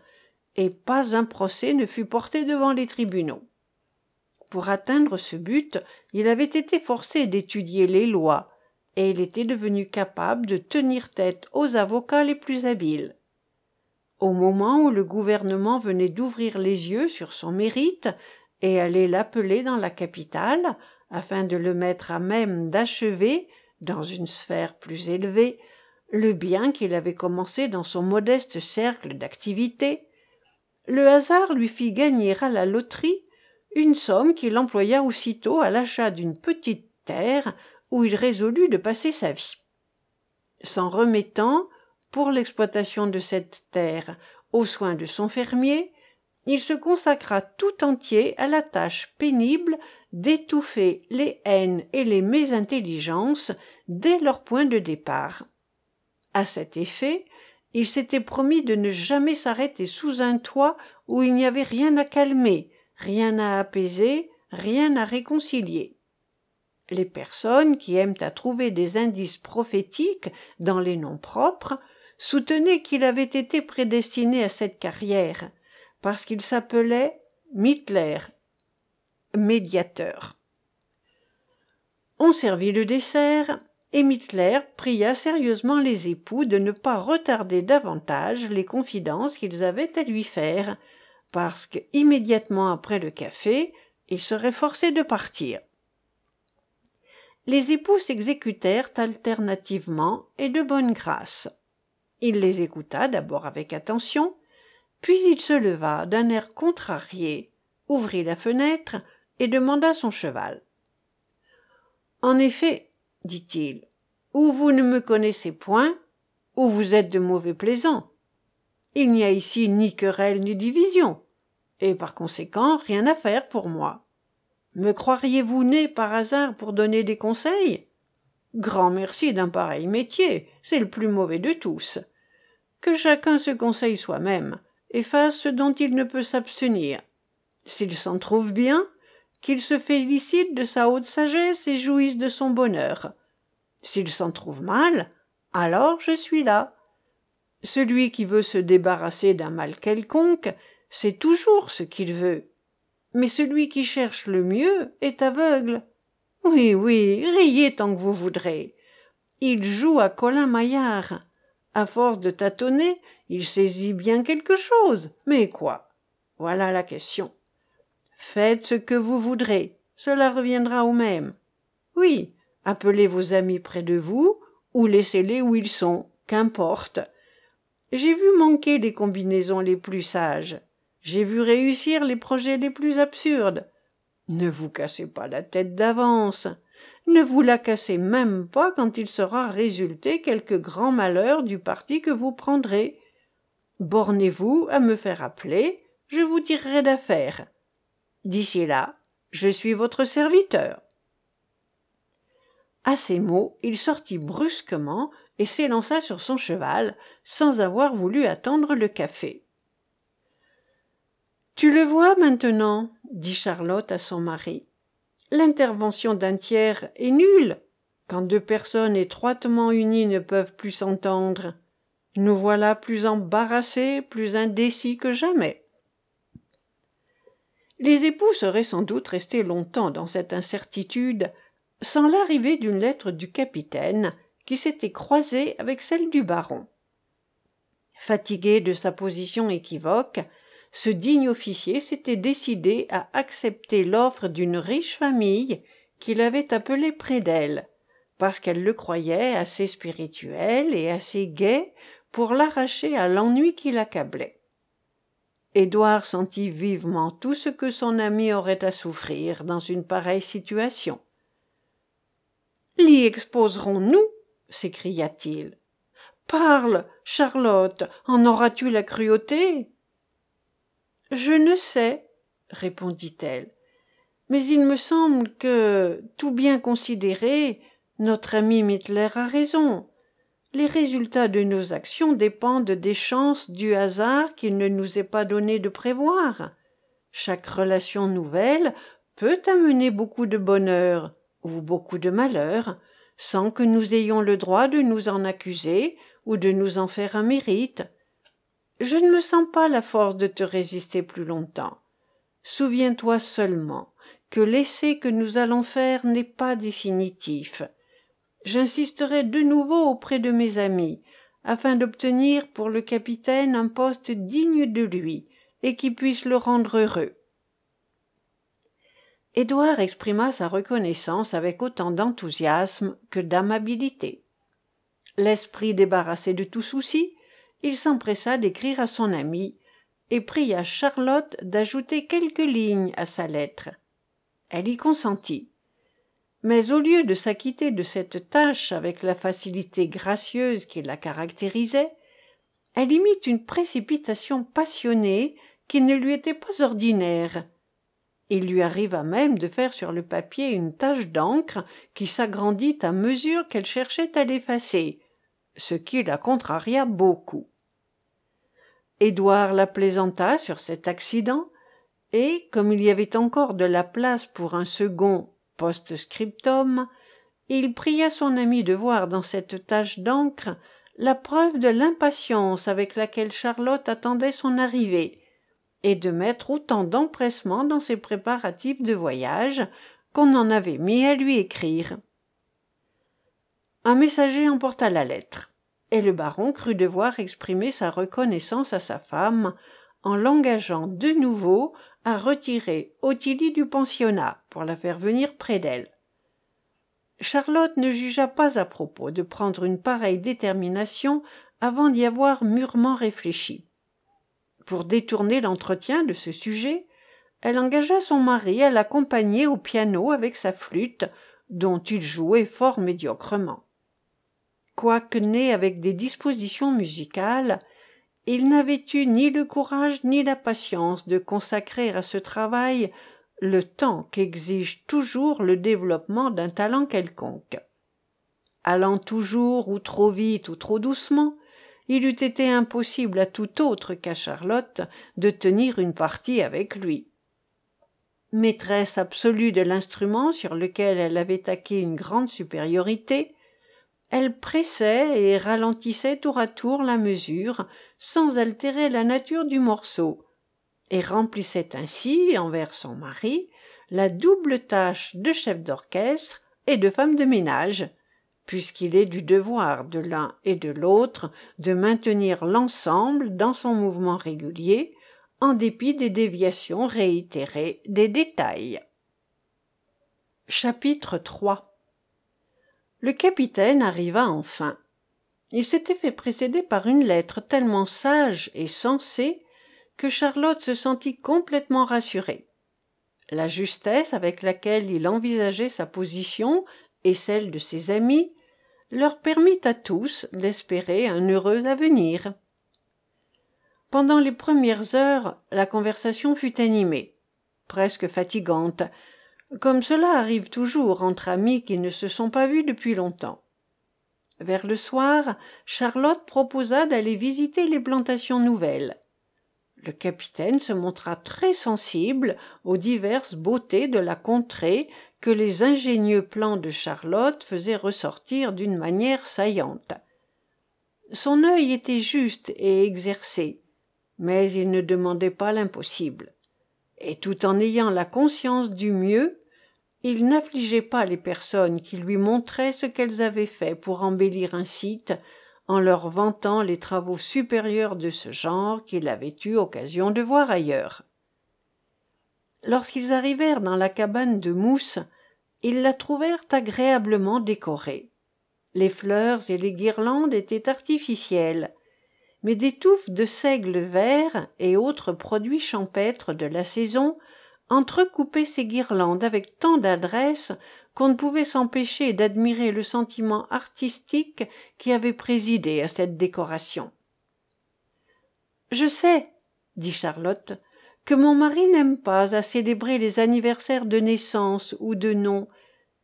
et pas un procès ne fut porté devant les tribunaux. Pour atteindre ce but il avait été forcé d'étudier les lois et il était devenu capable de tenir tête aux avocats les plus habiles. Au moment où le gouvernement venait d'ouvrir les yeux sur son mérite et aller l'appeler dans la capitale afin de le mettre à même d'achever dans une sphère plus élevée le bien qu'il avait commencé dans son modeste cercle d'activité le hasard lui fit gagner à la loterie une somme qu'il employa aussitôt à l'achat d'une petite terre où il résolut de passer sa vie. S'en remettant pour l'exploitation de cette terre aux soins de son fermier il se consacra tout entier à la tâche pénible d'étouffer les haines et les mésintelligences dès leur point de départ. À cet effet il s'était promis de ne jamais s'arrêter sous un toit où il n'y avait rien à calmer rien à apaiser rien à réconcilier. Les personnes qui aiment à trouver des indices prophétiques dans les noms propres soutenaient qu'il avait été prédestiné à cette carrière parce qu'il s'appelait Mittler médiateur. On servit le dessert et pria sérieusement les époux de ne pas retarder davantage les confidences qu'ils avaient à lui faire parce que immédiatement après le café il serait forcé de partir. Les époux s'exécutèrent alternativement et de bonne grâce. Il les écouta d'abord avec attention puis il se leva d'un air contrarié ouvrit la fenêtre et demanda son cheval. En effet dit-il ou vous ne me connaissez point ou vous êtes de mauvais plaisants. Il n'y a ici ni querelle ni division et par conséquent rien à faire pour moi. Me croiriez-vous né par hasard pour donner des conseils? Grand merci d'un pareil métier c'est le plus mauvais de tous. Que chacun se conseille soi-même et fasse ce dont il ne peut s'abstenir. S'il s'en trouve bien qu'il se félicite de sa haute sagesse et jouisse de son bonheur. S'il s'en trouve mal alors je suis là. Celui qui veut se débarrasser d'un mal quelconque c'est toujours ce qu'il veut. Mais celui qui cherche le mieux est aveugle. Oui oui riez tant que vous voudrez. Il joue à colin maillard. À force de tâtonner il saisit bien quelque chose. Mais quoi? Voilà la question faites ce que vous voudrez cela reviendra au même. Oui appelez vos amis près de vous ou laissez-les où ils sont qu'importe. J'ai vu manquer les combinaisons les plus sages. J'ai vu réussir les projets les plus absurdes. Ne vous cassez pas la tête d'avance. Ne vous la cassez même pas quand il sera résulté quelque grand malheur du parti que vous prendrez. Bornez-vous à me faire appeler je vous tirerai d'affaire d'ici là je suis votre serviteur. À ces mots il sortit brusquement et s'élança sur son cheval sans avoir voulu attendre le café. Tu le vois maintenant dit charlotte à son mari. L'intervention d'un tiers est nulle quand deux personnes étroitement unies ne peuvent plus s'entendre. Nous voilà plus embarrassés plus indécis que jamais les époux seraient sans doute restés longtemps dans cette incertitude sans l'arrivée d'une lettre du capitaine qui s'était croisée avec celle du baron. Fatigué de sa position équivoque ce digne officier s'était décidé à accepter l'offre d'une riche famille qu'il avait appelée près d'elle parce qu'elle le croyait assez spirituel et assez gai pour l'arracher à l'ennui qui l'accablait édouard sentit vivement tout ce que son ami aurait à souffrir dans une pareille situation l'y exposerons nous s'écria-t-il parle charlotte en auras-tu la cruauté je ne sais répondit-elle mais il me semble que tout bien considéré notre ami mittler a raison les résultats de nos actions dépendent des chances du hasard qu'il ne nous est pas donné de prévoir. Chaque relation nouvelle peut amener beaucoup de bonheur ou beaucoup de malheur sans que nous ayons le droit de nous en accuser ou de nous en faire un mérite. Je ne me sens pas la force de te résister plus longtemps. Souviens-toi seulement que l'essai que nous allons faire n'est pas définitif j'insisterai de nouveau auprès de mes amis afin d'obtenir pour le capitaine un poste digne de lui et qui puisse le rendre heureux. Édouard exprima sa reconnaissance avec autant d'enthousiasme que d'amabilité. L'esprit débarrassé de tout souci il s'empressa d'écrire à son ami et pria charlotte d'ajouter quelques lignes à sa lettre. Elle y consentit mais au lieu de s'acquitter de cette tâche avec la facilité gracieuse qui la caractérisait elle y mit une précipitation passionnée qui ne lui était pas ordinaire. Il lui arriva même de faire sur le papier une tache d'encre qui s'agrandit à mesure qu'elle cherchait à l'effacer ce qui la contraria beaucoup. Édouard la plaisanta sur cet accident et comme il y avait encore de la place pour un second post-scriptum il pria son ami de voir dans cette tache d'encre la preuve de l'impatience avec laquelle charlotte attendait son arrivée et de mettre autant d'empressement dans ses préparatifs de voyage qu'on en avait mis à lui écrire. Un messager emporta la lettre et le baron crut devoir exprimer sa reconnaissance à sa femme en l'engageant de nouveau à retirer ottilie du pensionnat pour la faire venir près d'elle. Charlotte ne jugea pas à propos de prendre une pareille détermination avant d'y avoir mûrement réfléchi. Pour détourner l'entretien de ce sujet elle engagea son mari à l'accompagner au piano avec sa flûte dont il jouait fort médiocrement. Quoique né avec des dispositions musicales il n'avait eu ni le courage ni la patience de consacrer à ce travail le temps qu'exige toujours le développement d'un talent quelconque. Allant toujours ou trop vite ou trop doucement il eût été impossible à tout autre qu'à charlotte de tenir une partie avec lui. Maîtresse absolue de l'instrument sur lequel elle avait acquis une grande supériorité elle pressait et ralentissait tour à tour la mesure sans altérer la nature du morceau. Et remplissait ainsi envers son mari la double tâche de chef d'orchestre et de femme de ménage puisqu'il est du devoir de l'un et de l'autre de maintenir l'ensemble dans son mouvement régulier en dépit des déviations réitérées des détails. Chapitre le capitaine arriva enfin il s'était fait précéder par une lettre tellement sage et sensée que charlotte se sentit complètement rassurée. La justesse avec laquelle il envisageait sa position et celle de ses amis leur permit à tous d'espérer un heureux avenir. Pendant les premières heures la conversation fut animée presque fatigante comme cela arrive toujours entre amis qui ne se sont pas vus depuis longtemps vers le soir charlotte proposa d'aller visiter les plantations nouvelles. Le capitaine se montra très sensible aux diverses beautés de la contrée que les ingénieux plans de charlotte faisaient ressortir d'une manière saillante. Son œil était juste et exercé mais il ne demandait pas l'impossible. Et tout en ayant la conscience du mieux il n'affligeait pas les personnes qui lui montraient ce qu'elles avaient fait pour embellir un site en leur vantant les travaux supérieurs de ce genre qu'il avait eu occasion de voir ailleurs. Lorsqu'ils arrivèrent dans la cabane de mousse ils la trouvèrent agréablement décorée. Les fleurs et les guirlandes étaient artificielles mais des touffes de seigle vert et autres produits champêtres de la saison entrecoupaient ces guirlandes avec tant d'adresse qu'on ne pouvait s'empêcher d'admirer le sentiment artistique qui avait présidé à cette décoration je sais dit charlotte que mon mari n'aime pas à célébrer les anniversaires de naissance ou de nom.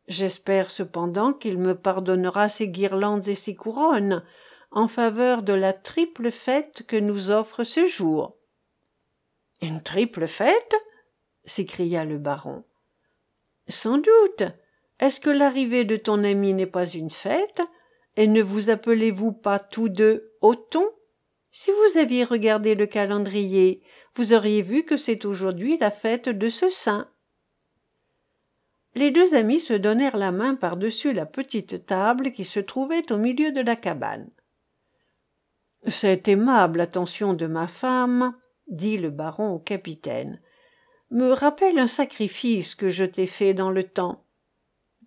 J'espère cependant qu'il me pardonnera ces guirlandes et ces couronnes en faveur de la triple fête que nous offre ce jour une triple fête? S'écria le baron. Sans doute. Est-ce que l'arrivée de ton ami n'est pas une fête? Et ne vous appelez-vous pas tous deux othon? Si vous aviez regardé le calendrier vous auriez vu que c'est aujourd'hui la fête de ce saint. Les deux amis se donnèrent la main par-dessus la petite table qui se trouvait au milieu de la cabane cette aimable attention de ma femme dit le baron au capitaine me rappelle un sacrifice que je t'ai fait dans le temps.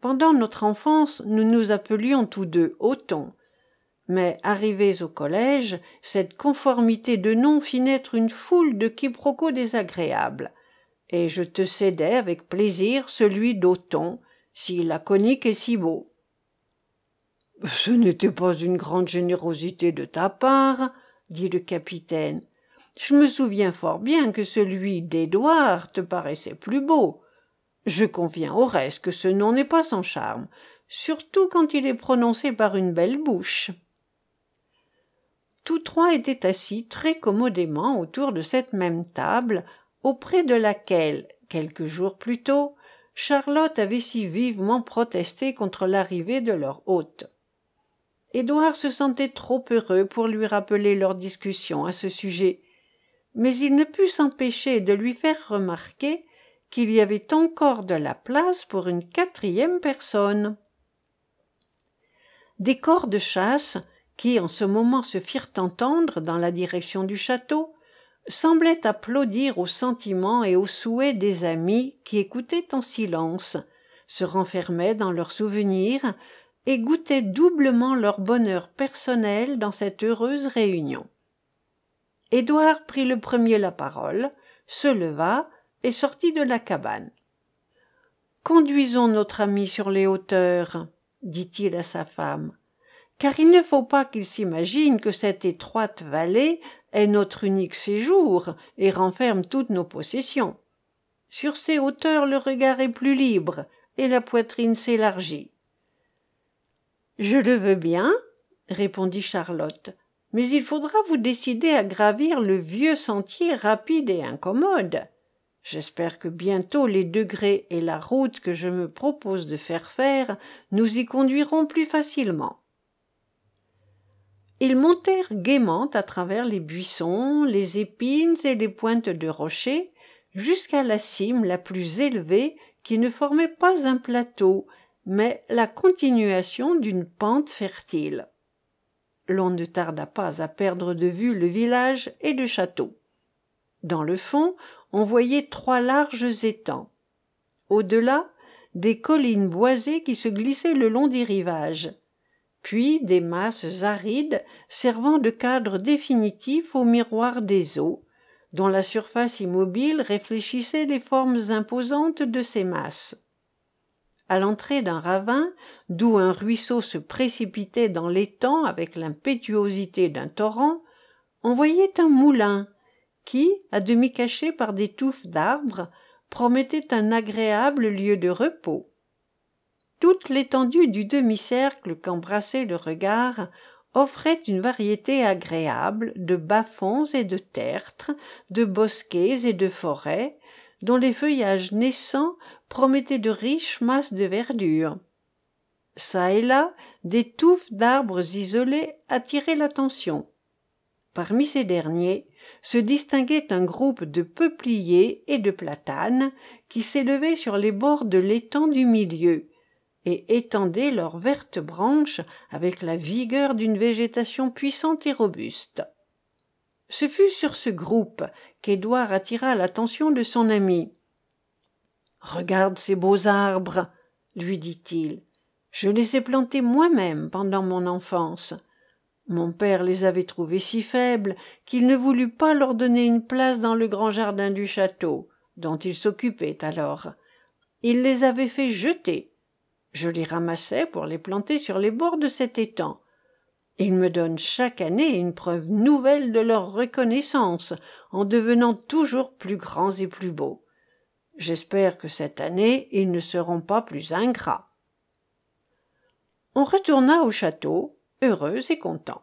Pendant notre enfance, nous nous appelions tous deux Othon. Mais arrivés au collège, cette conformité de nom fit naître une foule de quiproquos désagréables, et je te cédai avec plaisir celui d'Othon, si laconique et si beau. Ce n'était pas une grande générosité de ta part, dit le capitaine. Je me souviens fort bien que celui d'Édouard te paraissait plus beau. Je conviens au reste que ce nom n'est pas sans charme, surtout quand il est prononcé par une belle bouche. Tous trois étaient assis très commodément autour de cette même table, auprès de laquelle, quelques jours plus tôt, Charlotte avait si vivement protesté contre l'arrivée de leur hôte. Édouard se sentait trop heureux pour lui rappeler leur discussion à ce sujet, mais il ne put s'empêcher de lui faire remarquer qu'il y avait encore de la place pour une quatrième personne. Des corps de chasse, qui en ce moment se firent entendre dans la direction du château, semblaient applaudir aux sentiments et aux souhaits des amis qui écoutaient en silence, se renfermaient dans leurs souvenirs et goûtaient doublement leur bonheur personnel dans cette heureuse réunion. Édouard prit le premier la parole, se leva et sortit de la cabane. Conduisons notre ami sur les hauteurs, dit-il à sa femme, car il ne faut pas qu'il s'imagine que cette étroite vallée est notre unique séjour et renferme toutes nos possessions. Sur ces hauteurs le regard est plus libre et la poitrine s'élargit. Je le veux bien, répondit Charlotte, mais il faudra vous décider à gravir le vieux sentier rapide et incommode. J'espère que bientôt les degrés et la route que je me propose de faire faire nous y conduiront plus facilement. Ils montèrent gaiement à travers les buissons, les épines et les pointes de rochers, jusqu'à la cime la plus élevée qui ne formait pas un plateau, mais la continuation d'une pente fertile l'on ne tarda pas à perdre de vue le village et le château. Dans le fond on voyait trois larges étangs. Au delà des collines boisées qui se glissaient le long des rivages. Puis des masses arides servant de cadre définitif au miroir des eaux dont la surface immobile réfléchissait les formes imposantes de ces masses à l'entrée d'un ravin d'où un ruisseau se précipitait dans l'étang avec l'impétuosité d'un torrent on voyait un moulin qui à demi caché par des touffes d'arbres promettait un agréable lieu de repos. Toute l'étendue du demi-cercle qu'embrassait le regard offrait une variété agréable de bas-fonds et de tertres de bosquets et de forêts dont les feuillages naissants promettaient de riches masses de verdure. Çà et là des touffes d'arbres isolés attiraient l'attention. Parmi ces derniers se distinguait un groupe de peupliers et de platanes qui s'élevaient sur les bords de l'étang du milieu et étendaient leurs vertes branches avec la vigueur d'une végétation puissante et robuste. Ce fut sur ce groupe qu'édouard attira l'attention de son ami regarde ces beaux arbres lui dit-il. Je les ai plantés moi-même pendant mon enfance. Mon père les avait trouvés si faibles qu'il ne voulut pas leur donner une place dans le grand jardin du château dont il s'occupait alors. Il les avait fait jeter. Je les ramassai pour les planter sur les bords de cet étang. Ils me donnent chaque année une preuve nouvelle de leur reconnaissance en devenant toujours plus grands et plus beaux j'espère que cette année ils ne seront pas plus ingrats. On retourna au château heureux et content.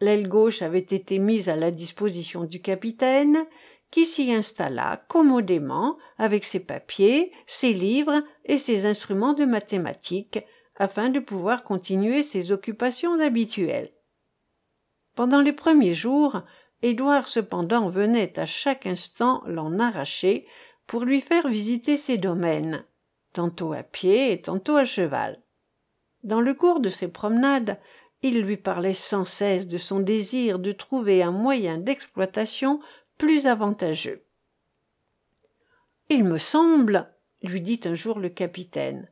L'aile gauche avait été mise à la disposition du capitaine qui s'y installa commodément avec ses papiers ses livres et ses instruments de mathématiques afin de pouvoir continuer ses occupations habituelles. Pendant les premiers jours édouard cependant venait à chaque instant l'en arracher pour lui faire visiter ses domaines tantôt à pied et tantôt à cheval. Dans le cours de ces promenades il lui parlait sans cesse de son désir de trouver un moyen d'exploitation plus avantageux. Il me semble lui dit un jour le capitaine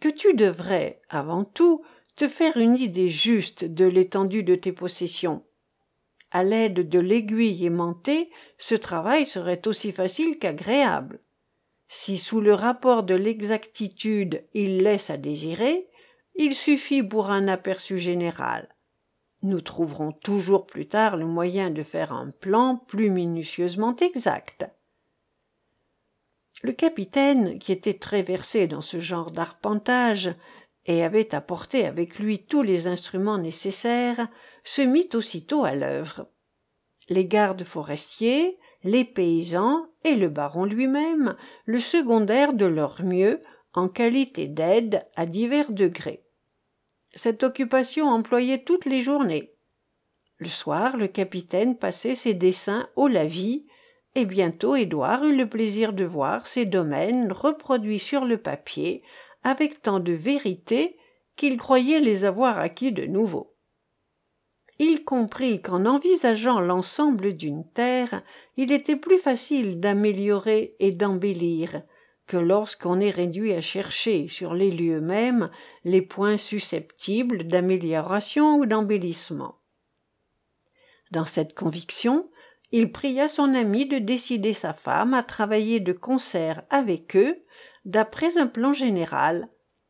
que tu devrais avant tout te faire une idée juste de l'étendue de tes possessions à l'aide de l'aiguille aimantée ce travail serait aussi facile qu'agréable. Si sous le rapport de l'exactitude il laisse à désirer il suffit pour un aperçu général. Nous trouverons toujours plus tard le moyen de faire un plan plus minutieusement exact. Le capitaine qui était très versé dans ce genre d'arpentage et avait apporté avec lui tous les instruments nécessaires se mit aussitôt à l'œuvre. Les gardes forestiers les paysans et le baron lui-même le secondèrent de leur mieux en qualité d'aide à divers degrés. Cette occupation employait toutes les journées. Le soir le capitaine passait ses dessins au lavis et bientôt édouard eut le plaisir de voir ses domaines reproduits sur le papier avec tant de vérité qu'il croyait les avoir acquis de nouveau il comprit qu'en envisageant l'ensemble d'une terre il était plus facile d'améliorer et d'embellir que lorsqu'on est réduit à chercher sur les lieux mêmes les points susceptibles d'amélioration ou d'embellissement. Dans cette conviction il pria son ami de décider sa femme à travailler de concert avec eux d'après un plan général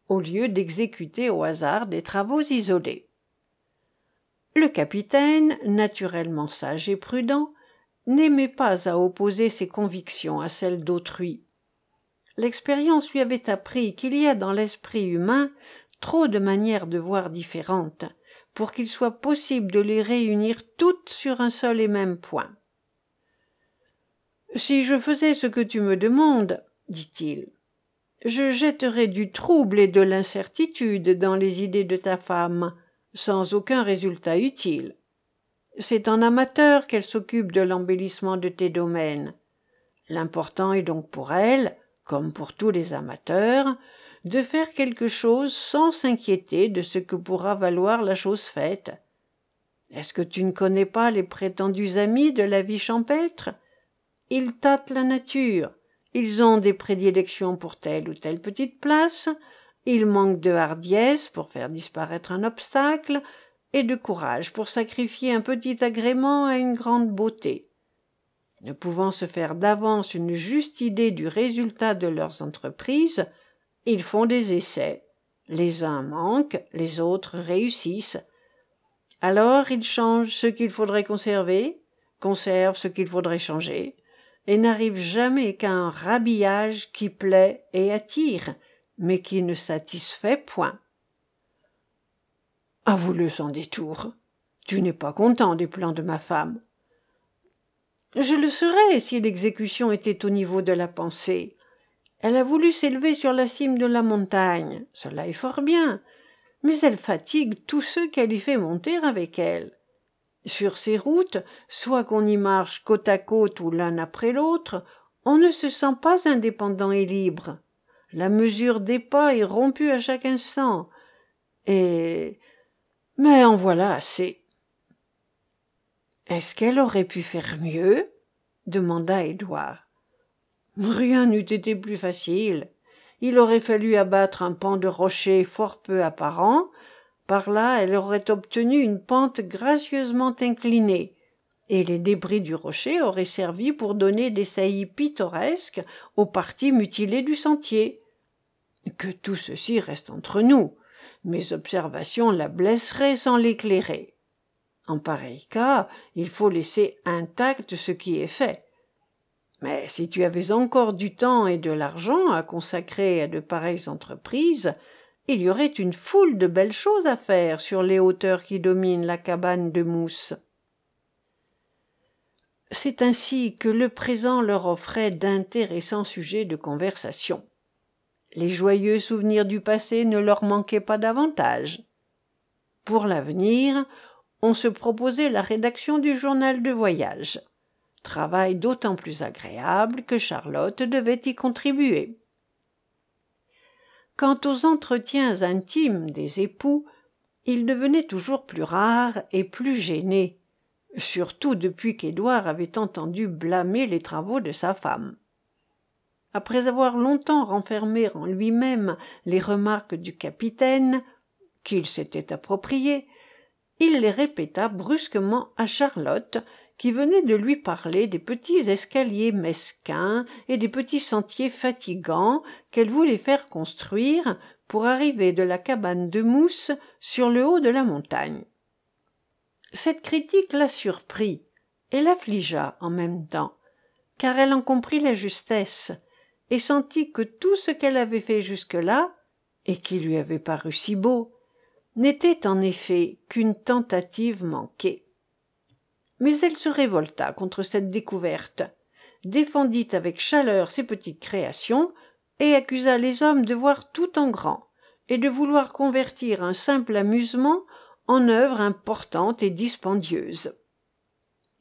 au lieu d'exécuter au hasard des travaux isolés le capitaine naturellement sage et prudent n'aimait pas à opposer ses convictions à celles d'autrui. L'expérience lui avait appris qu'il y a dans l'esprit humain trop de manières de voir différentes pour qu'il soit possible de les réunir toutes sur un seul et même point si je faisais ce que tu me demandes dit-il je jetterais du trouble et de l'incertitude dans les idées de ta femme sans aucun résultat utile. C'est en amateur qu'elle s'occupe de l'embellissement de tes domaines. L'important est donc pour elle comme pour tous les amateurs de faire quelque chose sans s'inquiéter de ce que pourra valoir la chose faite. Est-ce que tu ne connais pas les prétendus amis de la vie champêtre? Ils tâtent la nature. Ils ont des prédilections pour telle ou telle petite place ils manquent de hardiesse pour faire disparaître un obstacle et de courage pour sacrifier un petit agrément à une grande beauté. Ne pouvant se faire d'avance une juste idée du résultat de leurs entreprises ils font des essais. Les uns manquent les autres réussissent. Alors ils changent ce qu'il faudrait conserver conservent ce qu'il faudrait changer et n'arrive jamais qu'à un rhabillage qui plaît et attire mais qui ne satisfait point. Avoue-le sans détour tu n'es pas content des plans de ma femme. Je le serais si l'exécution était au niveau de la pensée. Elle a voulu s'élever sur la cime de la montagne. Cela est fort bien. Mais elle fatigue tous ceux qu'elle y fait monter avec elle. Sur ces routes soit qu'on y marche côte à côte ou l'un après l'autre on ne se sent pas indépendant et libre la mesure des pas est rompue à chaque instant. Et mais en voilà assez. Est-ce qu'elle aurait pu faire mieux? demanda édouard. Rien n'eût été plus facile. Il aurait fallu abattre un pan de rocher fort peu apparent. Par là elle aurait obtenu une pente gracieusement inclinée. Et les débris du rocher auraient servi pour donner des saillies pittoresques aux parties mutilées du sentier que tout ceci reste entre nous. Mes observations la blesseraient sans l'éclairer. En pareil cas il faut laisser intact ce qui est fait. Mais si tu avais encore du temps et de l'argent à consacrer à de pareilles entreprises il y aurait une foule de belles choses à faire sur les hauteurs qui dominent la cabane de mousse. C'est ainsi que le présent leur offrait d'intéressants sujets de conversation les joyeux souvenirs du passé ne leur manquaient pas davantage. Pour l'avenir on se proposait la rédaction du journal de voyage. Travail d'autant plus agréable que charlotte devait y contribuer. Quant aux entretiens intimes des époux ils devenaient toujours plus rares et plus gênés surtout depuis qu'édouard avait entendu blâmer les travaux de sa femme après avoir longtemps renfermé en lui-même les remarques du capitaine qu'il s'était appropriées il les répéta brusquement à charlotte qui venait de lui parler des petits escaliers mesquins et des petits sentiers fatigants qu'elle voulait faire construire pour arriver de la cabane de mousse sur le haut de la montagne. Cette critique la surprit et l'affligea en même temps car elle en comprit la justesse et sentit que tout ce qu'elle avait fait jusque-là et qui lui avait paru si beau n'était en effet qu'une tentative manquée. Mais elle se révolta contre cette découverte défendit avec chaleur ses petites créations et accusa les hommes de voir tout en grand et de vouloir convertir un simple amusement en œuvre importante et dispendieuse.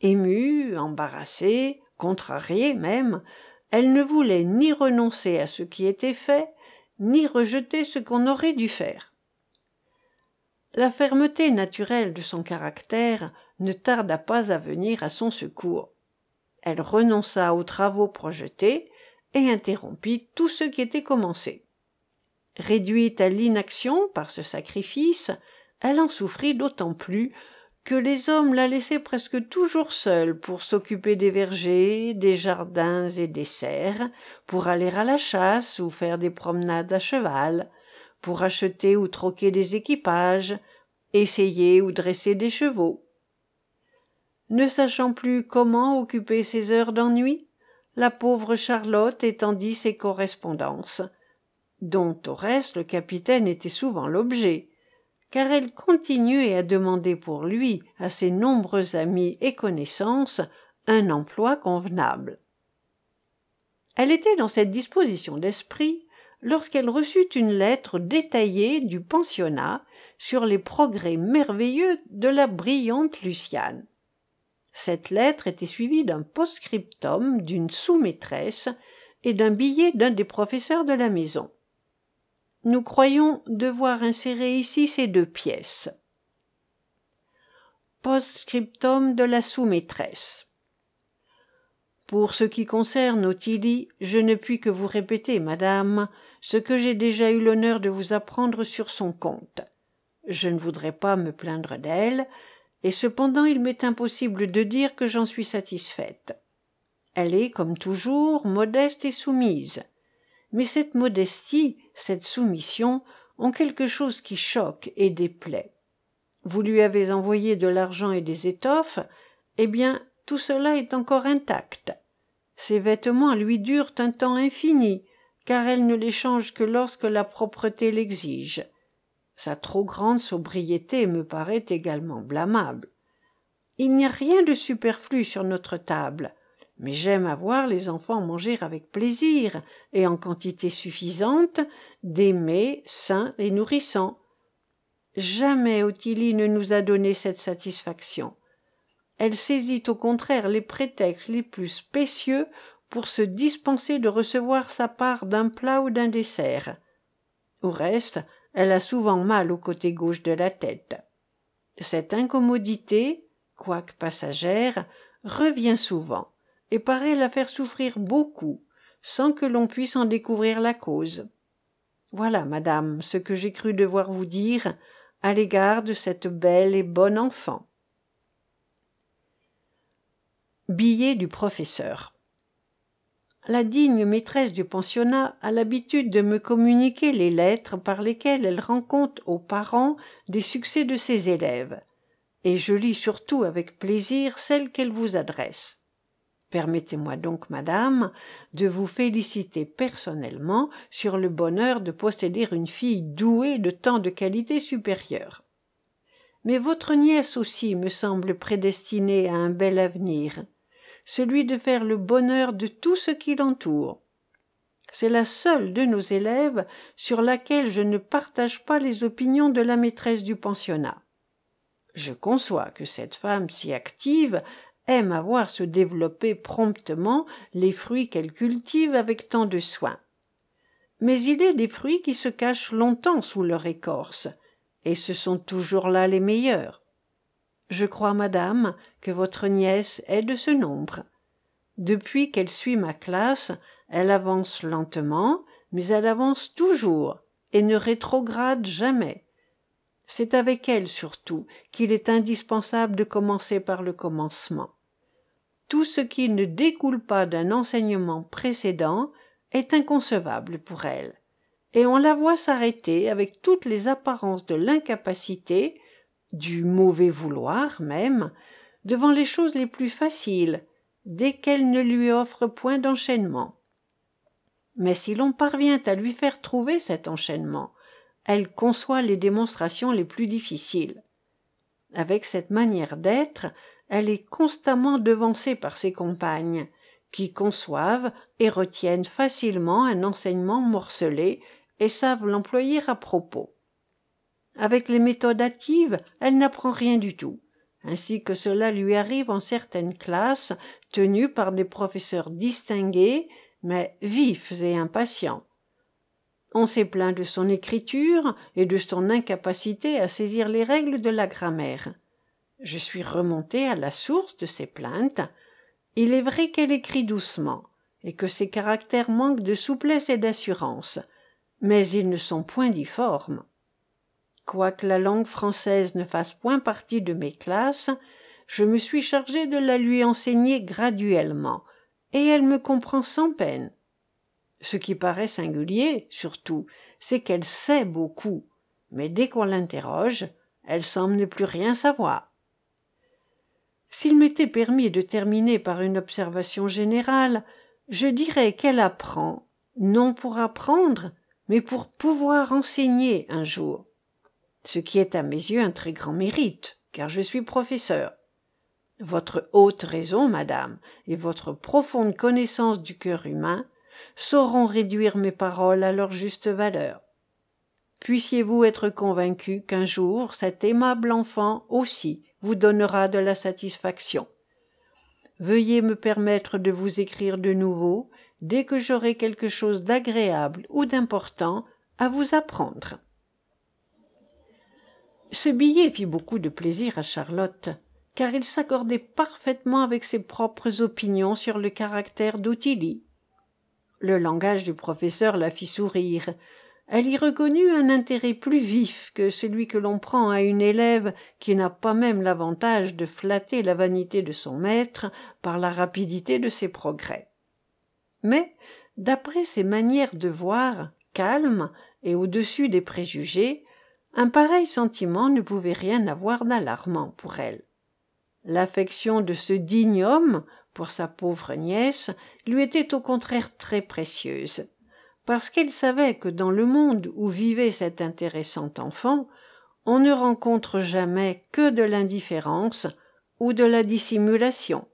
Émue embarrassée contrariée même elle ne voulait ni renoncer à ce qui était fait ni rejeter ce qu'on aurait dû faire. La fermeté naturelle de son caractère ne tarda pas à venir à son secours. Elle renonça aux travaux projetés et interrompit tous ceux qui étaient commencés réduite à l'inaction par ce sacrifice elle en souffrit d'autant plus que les hommes la laissaient presque toujours seule pour s'occuper des vergers des jardins et des serres pour aller à la chasse ou faire des promenades à cheval pour acheter ou troquer des équipages essayer ou dresser des chevaux. Ne sachant plus comment occuper ses heures d'ennui la pauvre charlotte étendit ses correspondances dont au reste le capitaine était souvent l'objet car elle continuait à demander pour lui à ses nombreux amis et connaissances un emploi convenable. Elle était dans cette disposition d'esprit lorsqu'elle reçut une lettre détaillée du pensionnat sur les progrès merveilleux de la brillante luciane. Cette lettre était suivie d'un post-scriptum d'une sous-maîtresse et d'un billet d'un des professeurs de la maison nous croyons devoir insérer ici ces deux pièces. Post-scriptum de la sous-maîtresse. Pour ce qui concerne ottilie je ne puis que vous répéter madame ce que j'ai déjà eu l'honneur de vous apprendre sur son compte. Je ne voudrais pas me plaindre d'elle et cependant il m'est impossible de dire que j'en suis satisfaite. Elle est comme toujours modeste et soumise mais cette modestie cette soumission ont quelque chose qui choque et déplaît. Vous lui avez envoyé de l'argent et des étoffes eh bien tout cela est encore intact. Ses vêtements lui durent un temps infini car elle ne les change que lorsque la propreté l'exige. Sa trop grande sobriété me paraît également blâmable. Il n'y a rien de superflu sur notre table mais j'aime à voir les enfants manger avec plaisir et en quantité suffisante des mets sains et nourrissants. Jamais ottilie ne nous a donné cette satisfaction. Elle saisit au contraire les prétextes les plus spécieux pour se dispenser de recevoir sa part d'un plat ou d'un dessert. Au reste elle a souvent mal au côté gauche de la tête. Cette incommodité quoique passagère revient souvent et paraît la faire souffrir beaucoup sans que l'on puisse en découvrir la cause. Voilà madame ce que j'ai cru devoir vous dire à l'égard de cette belle et bonne enfant. Billet du professeur. La digne maîtresse du pensionnat a l'habitude de me communiquer les lettres par lesquelles elle rend compte aux parents des succès de ses élèves et je lis surtout avec plaisir celles qu'elle vous adresse permettez-moi donc madame de vous féliciter personnellement sur le bonheur de posséder une fille douée de tant de qualités supérieures. Mais votre nièce aussi me semble prédestinée à un bel avenir celui de faire le bonheur de tout ce qui l'entoure. C'est la seule de nos élèves sur laquelle je ne partage pas les opinions de la maîtresse du pensionnat. Je conçois que cette femme si active aime à voir se développer promptement les fruits qu'elle cultive avec tant de soin mais il est des fruits qui se cachent longtemps sous leur écorce et ce sont toujours là les meilleurs je crois madame que votre nièce est de ce nombre depuis qu'elle suit ma classe Elle avance lentement, mais elle avance toujours, et ne rétrograde jamais. C'est avec elle surtout qu'il est indispensable de commencer par le commencement. Tout ce qui ne découle pas d'un enseignement précédent est inconcevable pour elle, et on la voit s'arrêter avec toutes les apparences de l'incapacité, du mauvais vouloir même, devant les choses les plus faciles, dès qu'elles ne lui offrent point d'enchaînement. Mais si l'on parvient à lui faire trouver cet enchaînement, elle conçoit les démonstrations les plus difficiles. Avec cette manière d'être, elle est constamment devancée par ses compagnes, qui conçoivent et retiennent facilement un enseignement morcelé et savent l'employer à propos. Avec les méthodes hâtives, elle n'apprend rien du tout, ainsi que cela lui arrive en certaines classes tenues par des professeurs distingués, mais vifs et impatients. On s'est plaint de son écriture et de son incapacité à saisir les règles de la grammaire. Je suis remonté à la source de ces plaintes. Il est vrai qu'elle écrit doucement, et que ses caractères manquent de souplesse et d'assurance, mais ils ne sont point difformes. Quoique la langue française ne fasse point partie de mes classes, je me suis chargé de la lui enseigner graduellement, et elle me comprend sans peine. Ce qui paraît singulier, surtout, c'est qu'elle sait beaucoup, mais dès qu'on l'interroge, elle semble ne plus rien savoir. S'il m'était permis de terminer par une observation générale, je dirais qu'elle apprend, non pour apprendre, mais pour pouvoir enseigner un jour ce qui est à mes yeux un très grand mérite, car je suis professeur. Votre haute raison, madame, et votre profonde connaissance du cœur humain sauront réduire mes paroles à leur juste valeur. Puissiez-vous être convaincu qu'un jour cet aimable enfant aussi vous donnera de la satisfaction. Veuillez me permettre de vous écrire de nouveau dès que j'aurai quelque chose d'agréable ou d'important à vous apprendre. Ce billet fit beaucoup de plaisir à Charlotte, car il s'accordait parfaitement avec ses propres opinions sur le caractère d'Ottilie. Le langage du professeur la fit sourire. Elle y reconnut un intérêt plus vif que celui que l'on prend à une élève qui n'a pas même l'avantage de flatter la vanité de son maître par la rapidité de ses progrès. Mais, d'après ses manières de voir, calmes et au-dessus des préjugés, un pareil sentiment ne pouvait rien avoir d'alarmant pour elle. L'affection de ce digne homme pour sa pauvre nièce lui était au contraire très précieuse, parce qu'elle savait que dans le monde où vivait cet intéressant enfant, on ne rencontre jamais que de l'indifférence ou de la dissimulation.